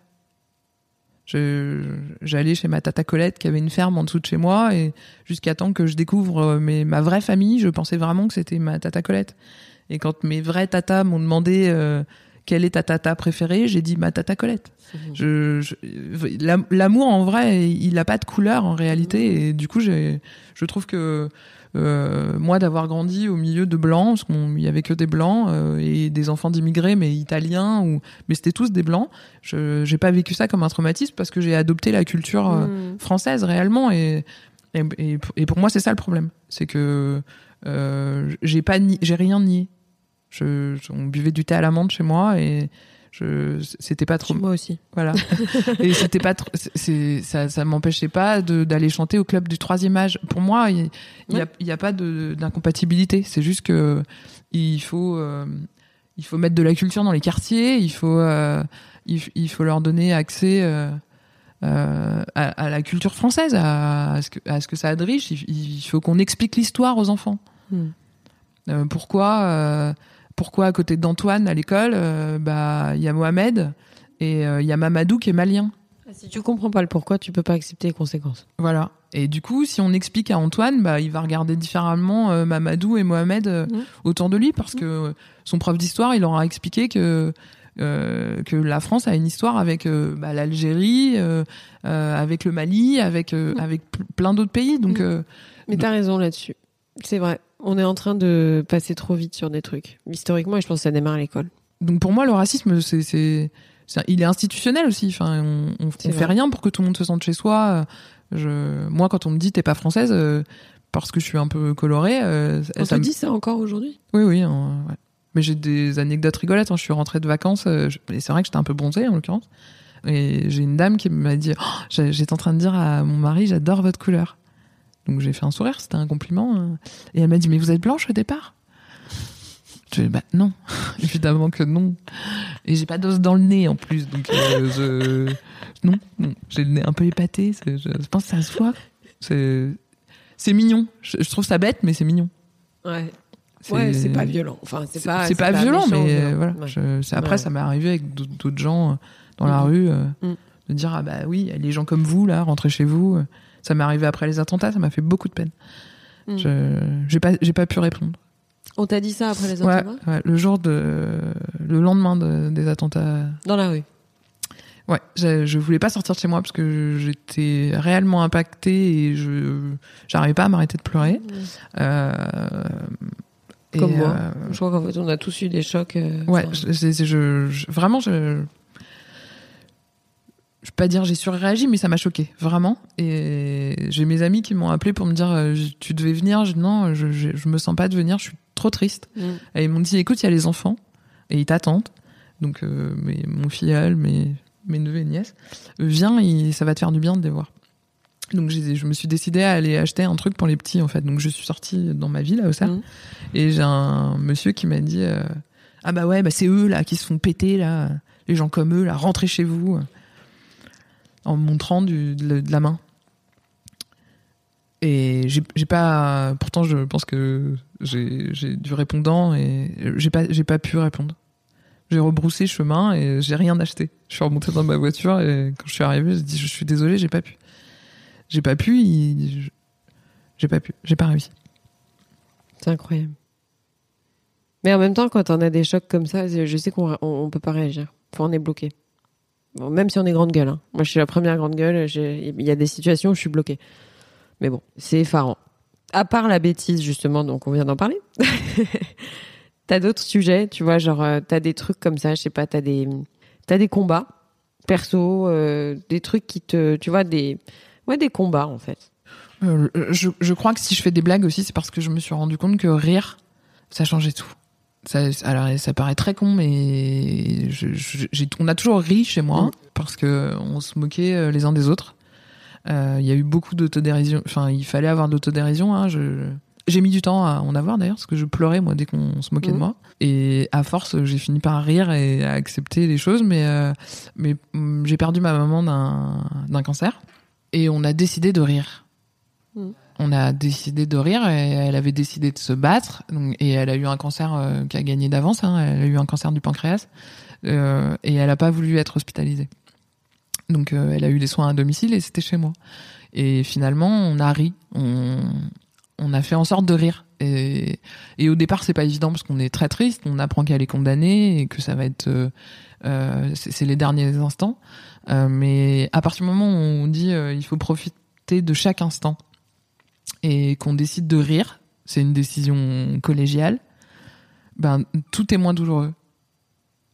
J'allais chez ma tata Colette qui avait une ferme en dessous de chez moi et jusqu'à temps que je découvre euh, mes, ma vraie famille, je pensais vraiment que c'était ma tata Colette. Et quand mes vrais tatas m'ont demandé euh, quelle est ta tata préférée, j'ai dit ma tata Colette. Je, je- l'am- l'amour en vrai, il n'a pas de couleur en réalité et du coup, je trouve que euh, moi d'avoir grandi au milieu de blancs, parce qu'il y avait que des blancs euh, et des enfants d'immigrés, mais italiens ou, mais c'était tous des blancs. Je, j'ai pas vécu ça comme un traumatisme parce que j'ai adopté la culture euh, Mhm. française réellement et, et, et- et pour moi c'est ça le problème, c'est que j'ai pas j'ai rien nié. Je, on buvait du thé à l'amande chez moi et je c'était pas trop Moi aussi. voilà. Et c'était pas trop, c'est- ça, ça m'empêchait pas d'aller chanter au club du troisième âge. Pour moi, il il y, a, a pas d'incompatibilité. C'est juste que il faut, euh, il faut mettre de la culture dans les quartiers. Il faut, euh, il, faut leur donner accès euh, à, à la culture française, à, à ce que, à ce que ça a de riche. Il, il faut qu'on explique l'histoire aux enfants. Hmm. Pourquoi, pourquoi à côté d'Antoine à l'école, euh, bah il y a Mohamed et euh, il y a Mamadou qui est malien. Si tu comprends pas le pourquoi, tu peux pas accepter les conséquences. Voilà. Et du coup, si on explique à Antoine, bah, il va regarder différemment euh, Mamadou et Mohamed autour de lui parce que son prof d'histoire, il aura expliqué que que la France a une histoire avec bah, l'Algérie, avec le Mali, avec avec pl- plein d'autres pays. Donc euh, Mais t'as raison là-dessus. C'est vrai. On est en train de passer trop vite sur des trucs. Historiquement, et je pense que ça démarre à l'école. donc pour moi, le racisme, c'est il est institutionnel aussi. Enfin, on, on, on fait rien pour que tout le monde se sente chez soi. Je, moi, quand on me dit t'es pas française, euh, parce que je suis un peu colorée, euh, On ça te me- dit ça encore aujourd'hui? Oui, oui. ouais. Mais j'ai des anecdotes rigolotes. hein. Je suis rentrée de vacances euh, je- et c'est vrai que j'étais un peu bronzée en l'occurrence. Et j'ai une dame qui m'a dit oh, J'étais en train de dire à mon mari, j'adore votre couleur. Donc j'ai fait un sourire, c'était un compliment. hein. Et elle m'a dit Mais vous êtes blanche au départ? Je dis Bah non, évidemment que non. Et j'ai pas d'os dans le nez en plus. Donc euh, je. Non, non. j'ai le nez un peu épaté. Je, je pense que ça se voit. C'est mignon. Je, je trouve ça bête, mais c'est mignon. Ouais. Ouais, c'est pas violent. Enfin, c'est pas. c'est pas, violent, méchant, mais violent. voilà. Ouais. Après, Ouais. ça m'est arrivé avec d'autres gens euh, dans la Mhm. rue euh, Mhm. de dire ah bah oui, les gens comme vous là, rentrez chez vous. Euh. Ça m'est arrivé après les attentats, ça m'a fait beaucoup de peine. Mhm. Je j'ai pas j'ai pas pu répondre. On t'a dit ça après les attentats ouais, le jour de le lendemain de- des attentats. Dans la rue. Ouais, je, je voulais pas sortir de chez moi parce que j'étais réellement impactée et je j'arrivais pas à m'arrêter de pleurer. Euh, et, Comme moi. euh, Je crois qu'en fait, on a tous eu des chocs. euh, Ouais, enfin, je, je- je- je- vraiment, je. Je peux pas dire j'ai surréagi, mais ça m'a choqué, vraiment. Et j'ai mes amis qui m'ont appelé pour me dire euh, tu devais venir. Je non, je, je, je me sens pas de venir, je suis trop triste. mm. Et ils m'ont dit écoute, il y a les enfants et ils t'attendent. Donc euh, mes, mon filleul, mes, mes neveux et nièces, viens, et ça va te faire du bien de les voir. Donc je me suis décidée à aller acheter un truc pour les petits en fait. Donc je suis sortie dans ma ville à Auxerre Mhm. et j'ai un monsieur qui m'a dit euh, ah bah ouais bah c'est eux là qui se font péter là, les gens comme eux là, rentrez chez vous en montrant de, la- main. Et j'ai pas pourtant je pense que j'ai du répondant et j'ai pas pas pu répondre. J'ai rebroussé chemin et j'ai rien acheté. Je suis remontée dans ma voiture et quand je suis arrivée, j'ai dit je suis désolée, j'ai pas pu. J'ai pas pu, j'ai pas pu, j'ai pas réussi. C'est incroyable. Mais en même temps, quand on a des chocs comme ça, je sais qu'on on, on peut pas réagir. Enfin, on est bloqué. Même si on est grande gueule. hein. Moi, je suis la première grande gueule. Il y a des situations où je suis bloquée. Mais bon, c'est effarant. À part la bêtise, justement, donc on vient d'en parler. t'as d'autres sujets, tu vois, genre, euh, t'as des trucs comme ça, je sais pas, t'as des, t'as des combats perso, euh, des trucs qui te, tu vois, des, ouais, des combats, en fait. Euh, je, je crois que si je fais des blagues aussi, c'est parce que je me suis rendu compte que rire, ça changeait tout. Ça, alors, ça paraît très con, mais je- je- j'ai- on a toujours ri chez moi Mm. parce que on se moquait euh, les uns des autres. Euh, Il y a eu beaucoup d'autodérision. Enfin, il fallait avoir de l'autodérision. Hein, je, j'ai mis du temps à en avoir d'ailleurs parce que je pleurais moi dès qu'on se moquait de Mm. moi. Et à force, j'ai fini par rire et à accepter les choses. Mais euh, mais mm, j'ai perdu ma maman d'un cancer et on a décidé de rire. On a décidé de rire et elle avait décidé de se battre. Et elle a eu un cancer euh, qui a gagné d'avance. Hein, elle a eu un cancer du pancréas euh, et elle a pas voulu être hospitalisée. Donc euh, elle a eu des soins à domicile et c'était chez moi. Et finalement, on a ri, on, a fait en sorte de rire. Et, et au départ, c'est pas évident parce qu'on est très triste. On apprend qu'elle est condamnée et que ça va être, c'est les derniers instants. Mais à partir du moment où on dit il faut profiter de chaque instant et qu'on décide de rire, c'est une décision collégiale. Ben tout est moins douloureux.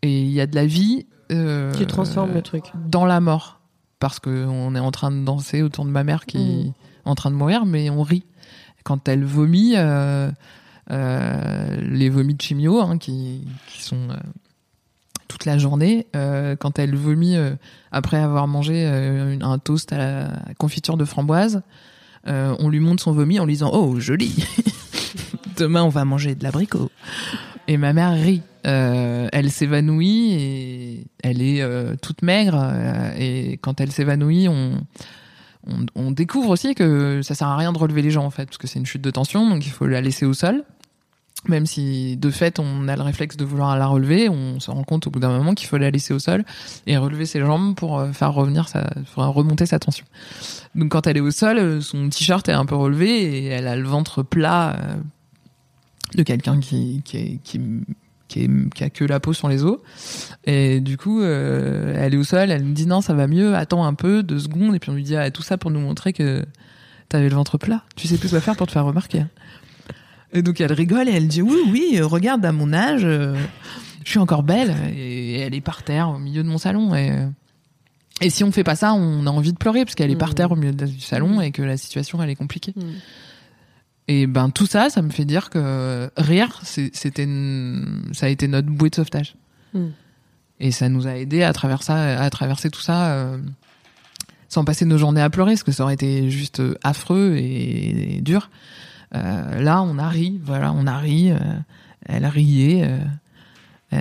Et il y a de la vie. euh, Tu transformes le truc. dans la mort parce que on est en train de danser autour de ma mère qui Mm. est en train de mourir mais on rit quand elle vomit euh, euh, les vomis de chimio hein, qui, qui sont euh, toute la journée euh, quand elle vomit euh, après avoir mangé euh, un toast à la confiture de framboise euh, on lui montre son vomi en lui disant oh joli demain on va manger de l'abricot et ma mère rit. Euh, elle s'évanouit et elle est euh, toute maigre. euh, et quand elle s'évanouit, on, on, on découvre aussi que ça sert à rien de relever les gens en fait, parce que c'est une chute de tension, donc il faut la laisser au sol. Même si de fait on a le réflexe de vouloir la relever, on se rend compte au bout d'un moment qu'il faut la laisser au sol et relever ses jambes pour euh, faire revenir remonter sa tension. Donc quand elle est au sol, euh, son t-shirt est un peu relevé et elle a le ventre plat euh, de quelqu'un qui a que la peau sur les os. Et du coup, elle est au sol, elle me dit non, ça va mieux, attends un peu, deux secondes. Et puis on lui dit ah, tout ça pour nous montrer que t'avais le ventre plat. Tu sais plus quoi faire pour te faire remarquer. Et donc elle rigole et elle dit oui, oui, euh, regarde à mon âge, euh, je suis encore belle. Et elle est par terre au milieu de mon salon. Et, euh, et si on fait pas ça, on a envie de pleurer parce qu'elle est par Mhm. terre au milieu du salon et que la situation elle est compliquée. Mhm. Et ben tout ça, ça me fait dire que rire, c'était, ça a été notre bouée de sauvetage. Mm. Et ça nous a aidé à traverser, à traverser tout ça euh, sans passer nos journées à pleurer, parce que ça aurait été juste affreux et, et dur. Euh, là, on a ri, voilà, on a ri. euh, elle a rié. euh,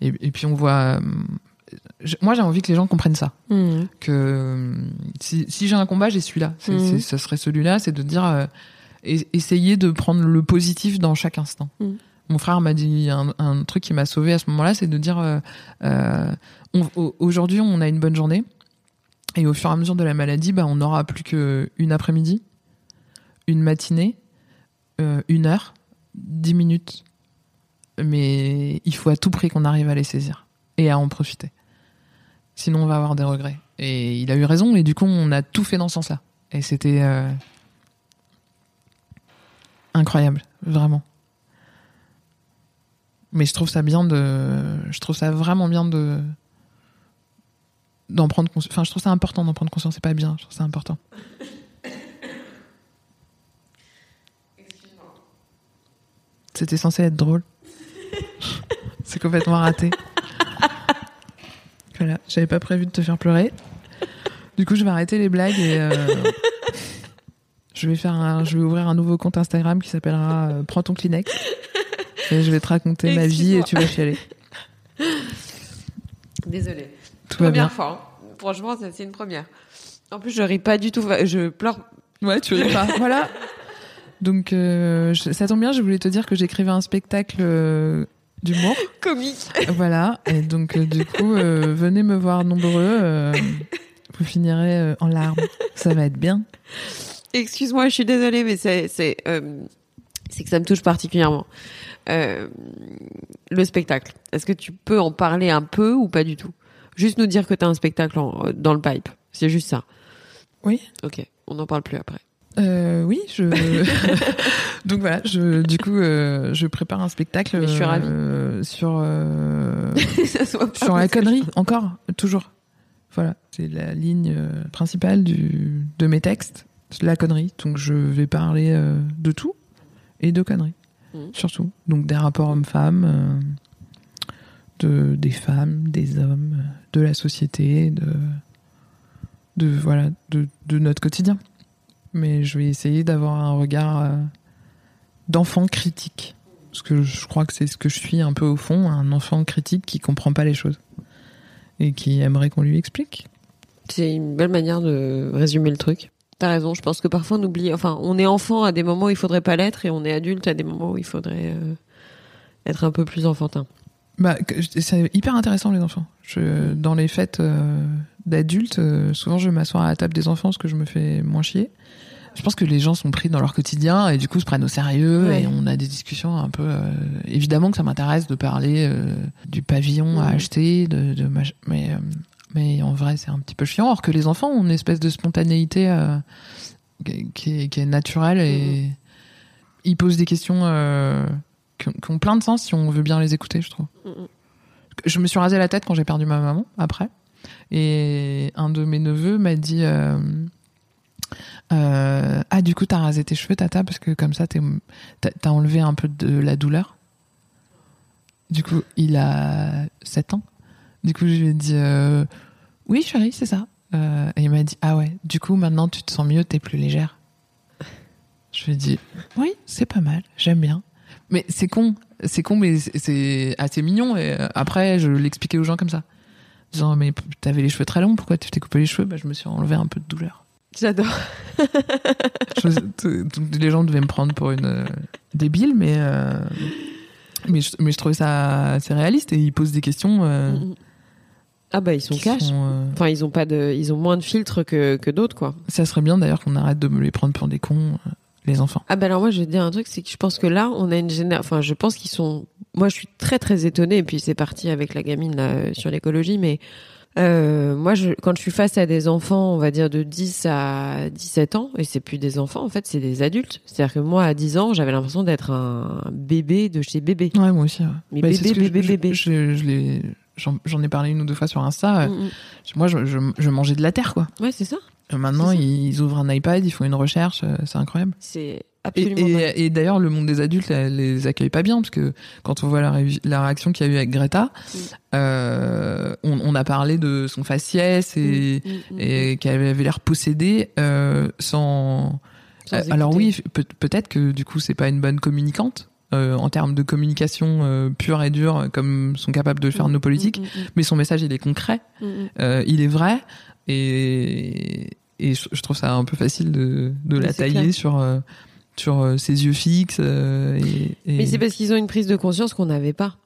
et, et puis on voit. je- moi, j'ai envie que les gens comprennent ça Mhm. que si, si j'ai un combat, j'ai celui-là. C'est- ça serait celui-là, c'est de dire euh, essayer de prendre le positif dans chaque instant. Mhm. Mon frère m'a dit un, un truc qui m'a sauvé à ce moment-là, c'est de dire euh, euh, aujourd'hui on a une bonne journée et au fur et à mesure de la maladie, bah, on n'aura plus que une après-midi, une matinée, euh, une heure, dix minutes. Mais il faut à tout prix qu'on arrive à les saisir et à en profiter. Sinon, on va avoir des regrets. Et il a eu raison, et du coup, on a tout fait dans ce sens-là. Et c'était euh, incroyable, vraiment. Mais je trouve ça bien de, je trouve ça vraiment bien de d'en prendre conscience. Enfin, je trouve ça important d'en prendre conscience. C'est pas bien, je trouve ça important. C'était censé être drôle. C'est complètement raté. Voilà, j'avais pas prévu de te faire pleurer. Du coup, je vais arrêter les blagues et euh, je vais faire un, je vais ouvrir un nouveau compte Instagram qui s'appellera euh, Prends ton Kleenex et je vais te raconter ma vie et tu vas chialer. Désolée. Tout va bien. Première fois. hein. Franchement, c'est une première. En plus, je ris pas du tout. Je pleure. Ouais, tu ris pas. voilà. Donc, euh, je- ça tombe bien. Je voulais te dire que j'écrivais un spectacle euh, d'humour. Comique. voilà. Et donc, euh, du coup, euh, venez me voir nombreux. euh, vous finirez en larmes. Ça va être bien. Excuse-moi, je suis désolée, mais c'est c'est euh, c'est que ça me touche particulièrement. Euh, le spectacle. Est-ce que tu peux en parler un peu ou pas du tout? Juste nous dire que tu as un spectacle en- dans le pipe. C'est juste ça. Oui. Ok. On n'en parle plus après. Euh, oui, je. Donc voilà, je, du coup, euh, je prépare un spectacle Mais je suis ravie. euh, sur Ça soit sur la connerie, encore, toujours. Voilà, c'est la ligne principale du de mes textes, la connerie. Donc je vais parler de tout et de conneries, Mhm. surtout. Donc des rapports hommes-femmes, de des femmes, des hommes, de la société, de de voilà, de, de notre quotidien. Mais je vais essayer d'avoir un regard euh, d'enfant critique. Parce que je crois que c'est ce que je suis un peu au fond, un enfant critique qui comprend pas les choses. Et qui aimerait qu'on lui explique. C'est une belle manière de résumer le truc. T'as raison, je pense que parfois on oublie, enfin, on est enfant à des moments où il faudrait pas l'être et on est adulte à des moments où il faudrait euh, être un peu plus enfantin. Bah, c'est hyper intéressant les enfants. Je, dans les fêtes euh, d'adultes, euh, souvent je m'assois à la table des enfants parce que je me fais moins chier. Je pense que les gens sont pris dans leur quotidien et du coup se prennent au sérieux Ouais. et on a des discussions un peu. euh, évidemment que ça m'intéresse de parler euh, du pavillon à Mhm. acheter, de, de mach- mais euh, mais en vrai c'est un petit peu chiant. Or que les enfants ont une espèce de spontanéité euh, qui, est, qui est naturelle et ils posent des questions euh, qui, ont, qui ont plein de sens si on veut bien les écouter, je trouve. Mhm. Je me suis rasé la tête quand j'ai perdu ma maman après. Et un de mes neveux m'a dit euh, euh, Ah, du coup, t'as rasé tes cheveux, tata, parce que comme ça, t'as enlevé un peu de la douleur. Du coup, il a 7 ans. Du coup, je lui ai dit euh, Oui, chérie, c'est ça. Et il m'a dit Ah ouais, du coup, maintenant, tu te sens mieux, t'es plus légère. Je lui ai dit Oui, c'est pas mal, j'aime bien. Mais c'est con, c'est con, mais c'est- assez mignon. Et euh, après, je l'expliquais aux gens comme ça. Disant, mais t'avais les cheveux très longs, pourquoi tu t'es coupé les cheveux? Bah, Je me suis enlevé un peu de douleur. J'adore. Les gens devaient me prendre pour une euh, débile, mais, euh, mais, je, mais je trouvais ça assez réaliste et ils posent des questions. euh, Mhm. Ah bah ils sont cash. sont, euh, Enfin ils ont pas de, ils ont moins de filtres que que d'autres quoi. ça serait bien d'ailleurs qu'on arrête de me les prendre pour des cons, les enfants. Ah ben alors moi je vais te dire un truc, c'est que je pense que là on a une génération, enfin je pense qu'ils sont, moi je suis très très étonnée et puis c'est parti avec la gamine là, sur l'écologie, mais euh, moi je, quand je suis face à des enfants, on va dire de 10 à 17 ans, et c'est plus des enfants en fait, c'est des adultes. C'est-à-dire que moi à 10 ans j'avais l'impression d'être un bébé de chez bébé. Ouais, moi aussi. ouais. Mais Bah, bébé, bébé, je- bébé. je- je l'ai- J'en ai parlé une ou deux fois sur Insta. euh, Mm, mm. Moi, je, je, je mangeais de la terre, quoi. Ouais c'est ça, Maintenant, ils ouvrent un iPad, ils font une recherche, euh, c'est incroyable. c'est absolument. et, et d'ailleurs, le monde des adultes elle, les accueille pas bien, parce que quand on voit la, ré- la réaction qu'il y a eu avec Greta, Mm. euh, on, on a parlé de son faciès et, Mm, mm, et qu'elle avait l'air possédée euh, sans. Sans alors oui, peut- peut-être que du coup, c'est pas une bonne communicante. euh, en termes de communication euh, pure et dure, comme sont capables de le faire nos politiques, mais son message il est concret, euh, il est vrai, et, et je, je trouve ça un peu facile de, de la tailler clair. sur euh, sur euh, ses yeux fixes. euh, et, et- Mais c'est parce qu'ils ont une prise de conscience qu'on n'avait pas.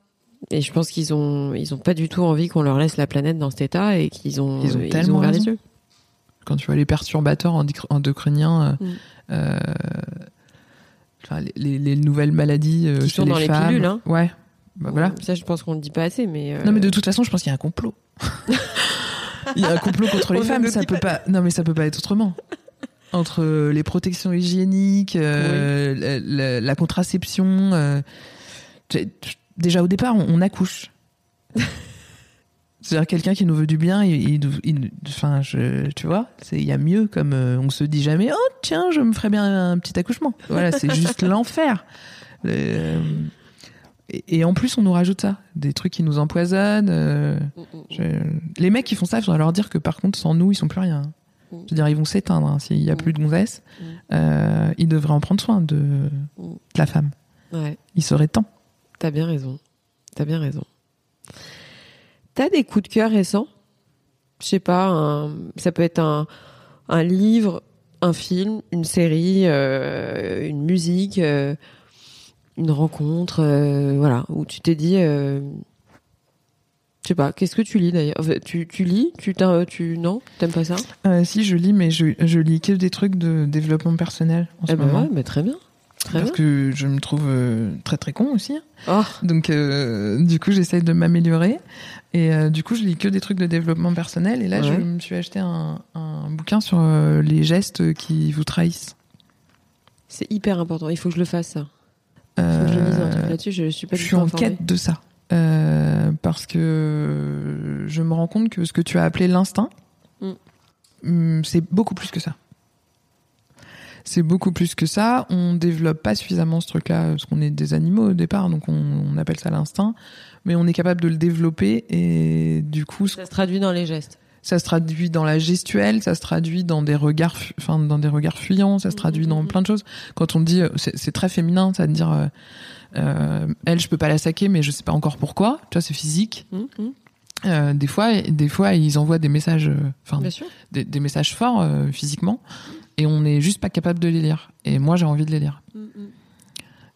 Et je pense qu'ils ont, ils ont pas du tout envie qu'on leur laisse la planète dans cet état et qu'ils ont, Ils ont tellement ouvert les yeux. quand tu vois les perturbateurs endoc- endocriniens, Mm. euh, enfin, les, les- les nouvelles maladies euh, Qui chez sont les dans les pilules, hein. Ouais. Bah, voilà. Ça, je pense qu'on ne dit pas assez, mais. euh, Non mais de toute façon, je pense qu'il y a un complot. Il y a un complot contre les femmes, ça peut pas. Non mais ça peut pas être autrement. Entre euh, les protections hygiéniques, euh, la, la- la contraception, euh, déjà au départ, on, on accouche. C'est-à-dire quelqu'un qui nous veut du bien, il, enfin, tu vois, il y a mieux comme euh, on se dit jamais. Oh tiens, je me ferais bien un petit accouchement. Voilà, c'est juste l'enfer. Et, et en plus, on nous rajoute ça, des trucs qui nous empoisonnent. euh, mm, mm. je- Les mecs qui font ça, il faudrait leur dire que par contre, sans nous, ils sont plus rien. Je veux dire, ils vont s'éteindre hein, s'il y a Mm. plus de gonzesses. Mm. Euh, ils devraient en prendre soin de, de la femme. Ouais. Il serait temps. T'as bien raison. T'as bien raison. T'as des coups de cœur récents? Je sais pas, un- ça peut être un, un livre, un film, une série, euh, une musique, une rencontre, euh, voilà, où tu t'es dit, euh, je sais pas, qu'est-ce que tu lis d'ailleurs? Enfin, tu, tu lis? Tu t'as- tu non? T'aimes pas ça? Euh, si, je lis, mais je, je lis que des trucs de développement personnel en ce Eh ben moment. ouais, mais très bien, très Parce bien. que je me trouve euh, très très con aussi. Oh, Donc euh, du coup j'essaye de m'améliorer et euh, du coup je lis que des trucs de développement personnel et là je me suis acheté un, un bouquin sur euh, les gestes qui vous trahissent. c'est hyper important. Il faut que je le fasse ça. Euh. Je suis pas je du suis en quête de ça Euh, parce que je me rends compte que ce que tu as appelé l'instinct, Mm. hum, c'est beaucoup plus que ça. C'est beaucoup plus que ça. On développe pas suffisamment ce truc-là parce qu'on est des animaux au départ, donc on, on appelle ça l'instinct. Mais on est capable de le développer et du coup, Ça se traduit dans les gestes. Ça se traduit dans la gestuelle, ça se traduit dans des regards, enfin dans des regards fuyants, ça se traduit dans plein de choses. Quand on dit, euh, c'est très féminin, ça veut dire, euh, euh, elle, je peux pas la saquer, mais je sais pas encore pourquoi. Tu vois, c'est physique. Hum, Euh, des fois, des fois, ils envoient des messages, enfin des, des messages forts euh, physiquement, et on n'est juste pas capable de les lire. Et moi, j'ai envie de les lire, hum.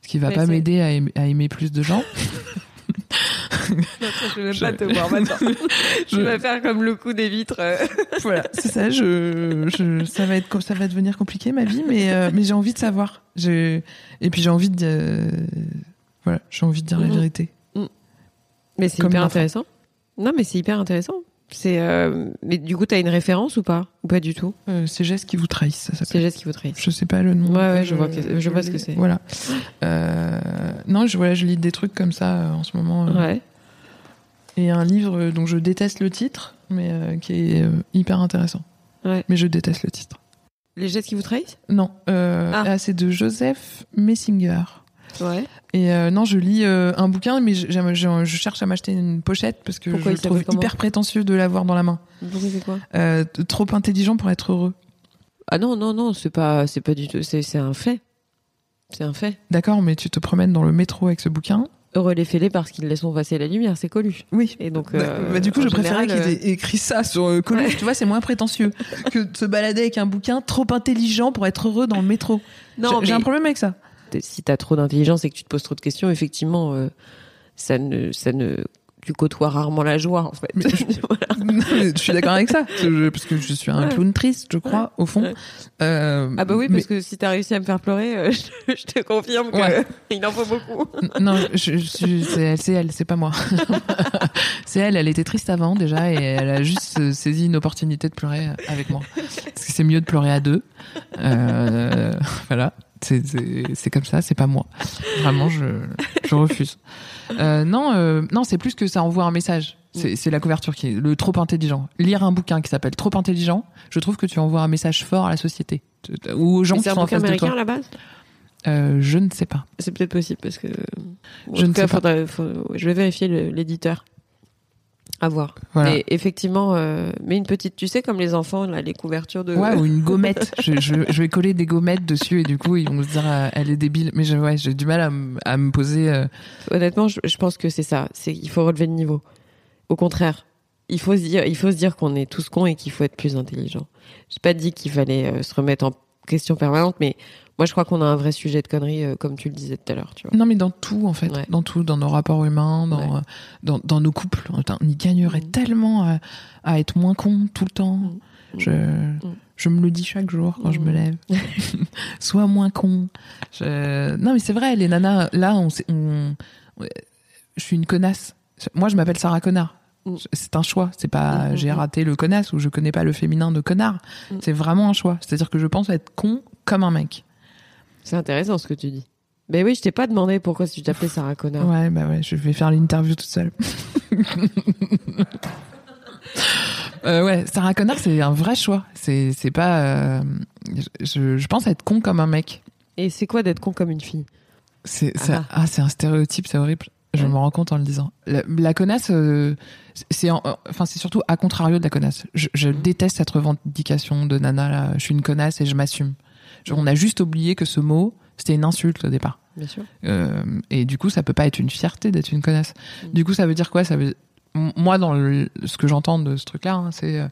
ce qui va Mais pas m'aider à aimer plus de gens. je vais Je- pas te voir maintenant. Je- je vais faire comme le coup des vitres. voilà, c'est ça. Je, je, ça va être, ça va devenir compliqué ma vie, mais euh, mais j'ai envie de savoir. Je, et puis j'ai envie de, euh, voilà, j'ai envie de dire la Mhm. vérité. Mais c'est hyper intéressant. Non, mais c'est hyper intéressant. C'est euh, mais du coup, t'as une référence ou pas Ou pas du tout? Euh, ces gestes qui vous trahissent, ça s'appelle. C'est gestes qui vous trahissent. Je sais pas le nom. Ouais, ouais, je vois que- je vois ce que c'est. Voilà. Euh, non, je, voilà, je lis des trucs comme ça euh, en ce moment. Ouais. Et un livre dont je déteste le titre, mais qui est hyper intéressant. Ouais. Mais je déteste le titre. Les gestes qui vous trahissent? Non, Ah. ah, c'est de Joseph Messinger. Ouais. Et euh, non, je lis euh, un bouquin, mais je, j'aime- je- je cherche à m'acheter une pochette parce que Pourquoi je trouve hyper prétentieux de l'avoir dans la main. Pourquoi c'est quoi? Euh, trop intelligent pour être heureux. Ah non, non, non, c'est pas, c'est pas du tout. C'est, c'est un fait. C'est un fait. D'accord, mais tu te promènes dans le métro avec ce bouquin. Heureux les fêlés parce qu'ils laissent passer la lumière, c'est Coluche. Oui. Et donc, Bah, euh, bah, du coup, je préférais général, qu'ils euh, aient écrit ça sur euh, Coluche. Ouais. Tu vois, c'est moins prétentieux que de se balader avec un bouquin trop intelligent pour être heureux dans le métro. Non, J'ai- J'ai mais- un problème avec ça. Si t'as trop d'intelligence et que tu te poses trop de questions, effectivement, euh, ça ne, ça ne, tu côtoies rarement la joie, en fait. Mais Voilà. Non, mais je suis d'accord avec ça. Parce que je, suis un clown triste, je crois, au fond. Euh, Ah bah oui, mais- parce que si t'as réussi à me faire pleurer, euh, je, je te confirme que Ouais. il en faut beaucoup. Non, je, je c'est elle, c'est elle, c'est pas moi. c'est elle, elle était triste avant déjà et elle a juste saisi une opportunité de pleurer avec moi. Parce que c'est mieux de pleurer à deux. Euh, voilà, c'est comme ça, c'est pas moi. Vraiment, je, je refuse. Euh, non, euh, non, c'est plus que ça envoie un message. C'est la couverture qui est le trop intelligent. Lire un bouquin qui s'appelle Trop intelligent, je trouve que tu envoies un message fort à la société ou aux gens qui un sont en face de américain à toi. la base? Euh, je ne sais pas. C'est peut-être possible parce que. En Je tout ne cas, sais pas. faudrait- faut- je vais vérifier l'éditeur. À voir. Voilà. Mais effectivement, euh, mais une petite, tu sais, comme les enfants, là, les couvertures de. Ouais, ou une gommette. je, je, je vais coller des gommettes dessus et du coup, ils vont se dire, euh, elle est débile. Mais je- ouais, j'ai du mal à, me- à me poser. euh, Honnêtement, je, je pense que c'est ça. C'est il faut relever le niveau. Au contraire, il faut se dire, il faut se dire qu'on est tous cons et qu'il faut être plus intelligent. J'ai pas dit qu'il fallait euh, se remettre en question permanente, mais moi, je crois qu'on a un vrai sujet de conneries, euh, comme tu le disais tout à l'heure, tu vois. Non, mais dans tout, en fait. Ouais. Dans tout, dans nos rapports humains, dans, Ouais. euh, dans, dans nos couples. On y gagnerait Mm. tellement à, à être moins con tout le temps. Mm. Je, Mm. je me le dis chaque jour quand je me lève. Sois moins con. Je... Non, mais c'est vrai, les nanas, là, on, je suis une connasse. Moi, je m'appelle Sarah Connard. C'est un choix. C'est pas j'ai raté le connasse ou je connais pas le féminin de connard. C'est vraiment un choix. C'est-à-dire que je pense être con comme un mec. C'est intéressant ce que tu dis. Mais oui, je t'ai pas demandé pourquoi tu t'appelais Sarah Connor. Ouais, bah ouais, je vais faire l'interview toute seule. Euh, ouais, Sarah Connor, c'est un vrai choix. C'est, c'est pas. euh, je, je pense être con comme un mec. Et c'est quoi d'être con comme une fille? C'est, Ah. ça- ah, c'est un stéréotype, c'est horrible. Je Ouais. me rends compte en le disant. La, la connasse, euh, c'est en- enfin c'est surtout à contrario de la connasse. Je, je déteste cette revendication de nana. Là. Je suis une connasse et je m'assume. On a juste oublié que ce mot, c'était une insulte au départ. Bien sûr. Euh, et du coup, ça peut pas être une fierté d'être une connasse. Mm. Du coup, ça veut dire quoi? Ça veut moi dans le- ce que j'entends de ce truc-là, hein, c'est euh,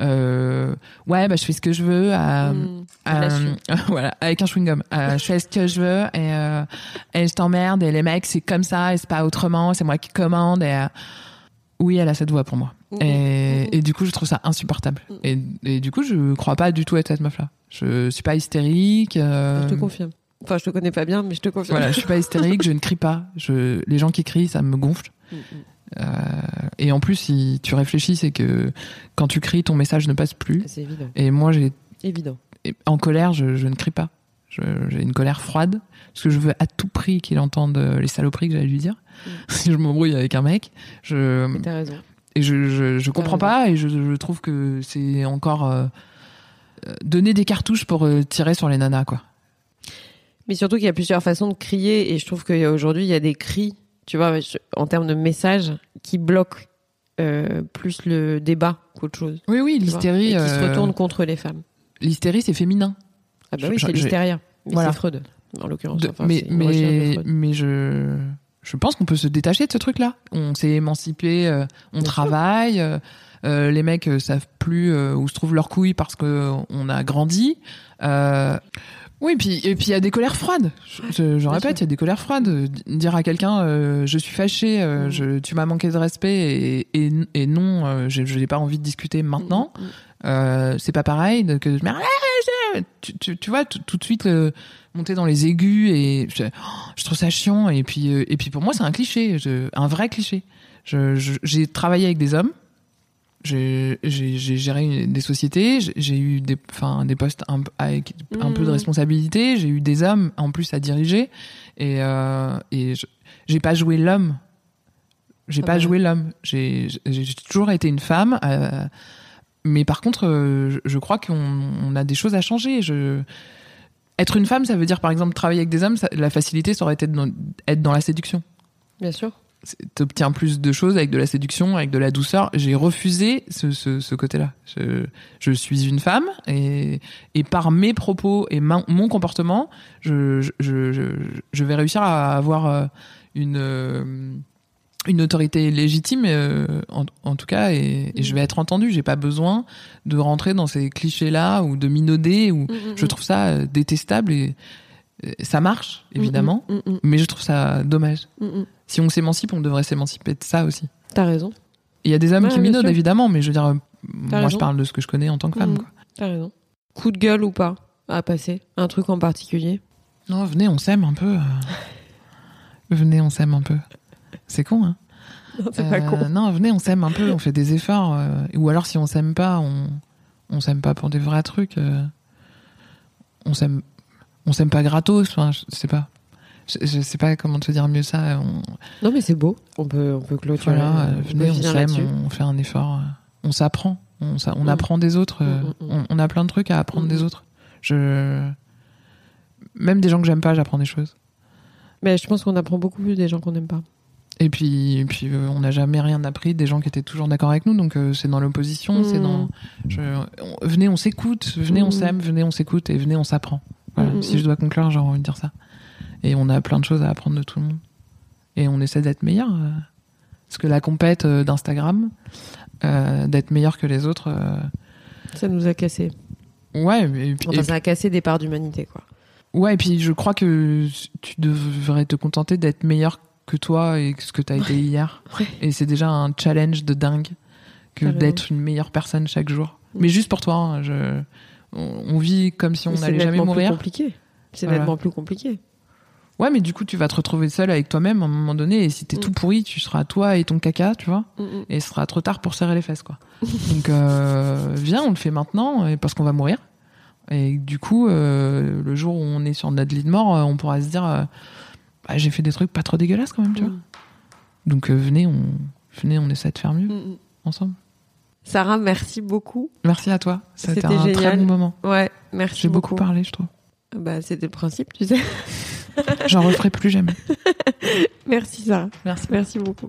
euh, ouais, bah je fais ce que je veux. à- Mm. à- voilà, avec un chewing gum. Euh, je fais ce que je veux et, et je t'emmerde et les mecs c'est comme ça et c'est pas autrement. C'est moi qui commande. Et oui, elle a cette voix pour moi. Mhm. Et, Mhm. et du coup, je trouve ça insupportable. Mhm. Et, et du coup, je crois pas du tout être cette meuf-là. Je suis pas hystérique. euh, Je te confirme. Enfin, je te connais pas bien, mais je te confirme. voilà, je suis pas hystérique, je ne crie pas. Je, les gens qui crient, ça me gonfle. Mm, mm. Euh, et en plus, si tu réfléchis, c'est que quand tu cries, ton message ne passe plus. C'est évident. Et moi, j'ai Évident. en colère, je, je ne crie pas. J'ai une colère froide parce que je veux à tout prix qu'il entende les saloperies que j'allais lui dire. Mm. si je m'embrouille avec un mec, je t'as raison. et je je, je comprends raison. pas et je, je trouve que c'est encore euh, euh, donner des cartouches pour euh, tirer sur les nanas quoi. Mais surtout qu'il y a plusieurs façons de crier et je trouve qu'aujourd'hui il y a des cris, tu vois, en termes de messages qui bloquent euh, plus le débat qu'autre chose. Oui oui, l'hystérie. qui se euh, retournent contre les femmes. L'hystérie c'est féminin. Ah bah je- oui, c'est l'hystéria. Voilà. c'est Freud, en l'occurrence. De- Enfin, mais de mais je je pense qu'on peut se détacher de ce truc-là. On s'est émancipé, euh, on Bien travaille. euh, euh, les mecs euh, savent plus où se trouvent leurs couilles parce que on a grandi. Oui, puis et puis il y a des colères froides. Je, répète, il y a des colères froides. Dire à quelqu'un, je suis fâché, Mm. je, tu m'as manqué de respect et, et, et non, je n'ai pas envie de discuter maintenant. Mm, mm, c'est pas pareil de- que je- tu, tu, tu vois tout, tout de suite euh, monter dans les aigus et je, oh, je trouve ça chiant et puis euh, et puis pour moi c'est un cliché je- un vrai cliché Je- je- j'ai travaillé avec des hommes j'ai géré des sociétés j'ai- eu des enfin des postes un, avec un peu de Mhm. responsabilité j'ai eu des hommes en plus à diriger et euh, et j'ai pas joué l'homme j'ai Ah pas bah. joué l'homme j'ai toujours été une femme euh, mais par contre, euh, je, crois qu'on on a des choses à changer. Je... Être une femme, ça veut dire par exemple travailler avec des hommes. ça- la facilité, ça aurait été de- être dans la séduction. Bien sûr. Tu obtiens plus de choses avec de la séduction, avec de la douceur. J'ai refusé ce, ce, ce côté-là. Je, je suis une femme et, et par mes propos et ma- mon comportement, je, je, je, je- je vais réussir à avoir euh, une, euh, une autorité légitime, euh, en, en tout cas, et, et je vais être entendue. J'ai pas besoin de rentrer dans ces clichés-là ou de minauder. Ou je trouve ça euh, détestable et euh, ça marche évidemment, Mm, mm, mais je trouve ça dommage. mm, mm. Si on s'émancipe, on devrait s'émanciper de ça aussi. T'as raison. Il y a des hommes Ouais, qui minaudent sûr. évidemment, mais je veux dire, moi raison. je parle de ce que je connais en tant que femme. T'as raison. Coup de gueule ou pas à passer Un truc en particulier? Non, venez, on s'aime un peu. venez, on s'aime un peu. C'est con, hein Non, c'est pas Euh, con. Non, venez, on s'aime un peu, on fait des efforts. euh, ou alors, si on s'aime pas, on, on s'aime pas pour des vrais trucs. euh, on s'aime, on s'aime pas gratos. Enfin, je sais pas. Je, je sais pas comment te dire mieux ça. On, Non, mais c'est beau. On peut, on peut clôturer. voilà, euh, on venez, on finir s'aime, on, on fait un effort. euh, on s'apprend. On, on Mm. apprend des autres. euh, Mm, mm. On, on a plein de trucs à apprendre des autres. Je, même des gens que j'aime pas, j'apprends des choses. Mais je pense qu'on apprend beaucoup plus des gens qu'on n'aime pas. Et puis, et puis euh, on n'a jamais rien appris des gens qui étaient toujours d'accord avec nous, donc euh, c'est dans l'opposition, c'est Mm. dans. je- on- venez, on s'écoute, venez, on Mm. s'aime, venez, on s'écoute, et venez, on s'apprend. Voilà, Mm, si mm. je dois conclure, j'ai envie de dire ça. Et on a plein de choses à apprendre de tout le monde. Et on essaie d'être meilleur. euh, parce que la compète d'Instagram, d'être meilleur que les autres, Ça nous a cassé. ouais, et puis, Enfin, et ça a cassé des parts d'humanité, quoi. Ouais, et puis je crois que tu devrais te contenter d'être meilleur que toi et ce que tu as été hier. Ouais. Et c'est déjà un challenge de dingue que d'être une meilleure personne chaque jour. Mm. Mais juste pour toi, hein, je... on, vit comme si on c'est n'allait jamais mourir. compliqué. C'est Voilà. nettement plus compliqué. Ouais, mais du coup, tu vas te retrouver seul avec toi-même à un moment donné. Et si t'es Mm. tout pourri, tu seras toi et ton caca, tu vois. Mm, mm. Et ce sera trop tard pour serrer les fesses, quoi. Donc, euh, viens, on le fait maintenant, parce qu'on va mourir. Et du coup, euh, le jour où on est sur notre lit de mort, euh, on pourra se dire, euh, bah, j'ai fait des trucs pas trop dégueulasses quand même, tu vois. Mm. Donc, euh, venez, on, venez, on essaie de faire mieux ensemble. Sarah, merci beaucoup. Merci à toi. C'était C'était un très bon moment. Ouais, merci J'ai beaucoup beaucoup. parlé, je trouve. Bah, c'était le principe, tu sais. J'en referai plus jamais. Merci Sarah. Merci. Merci beaucoup.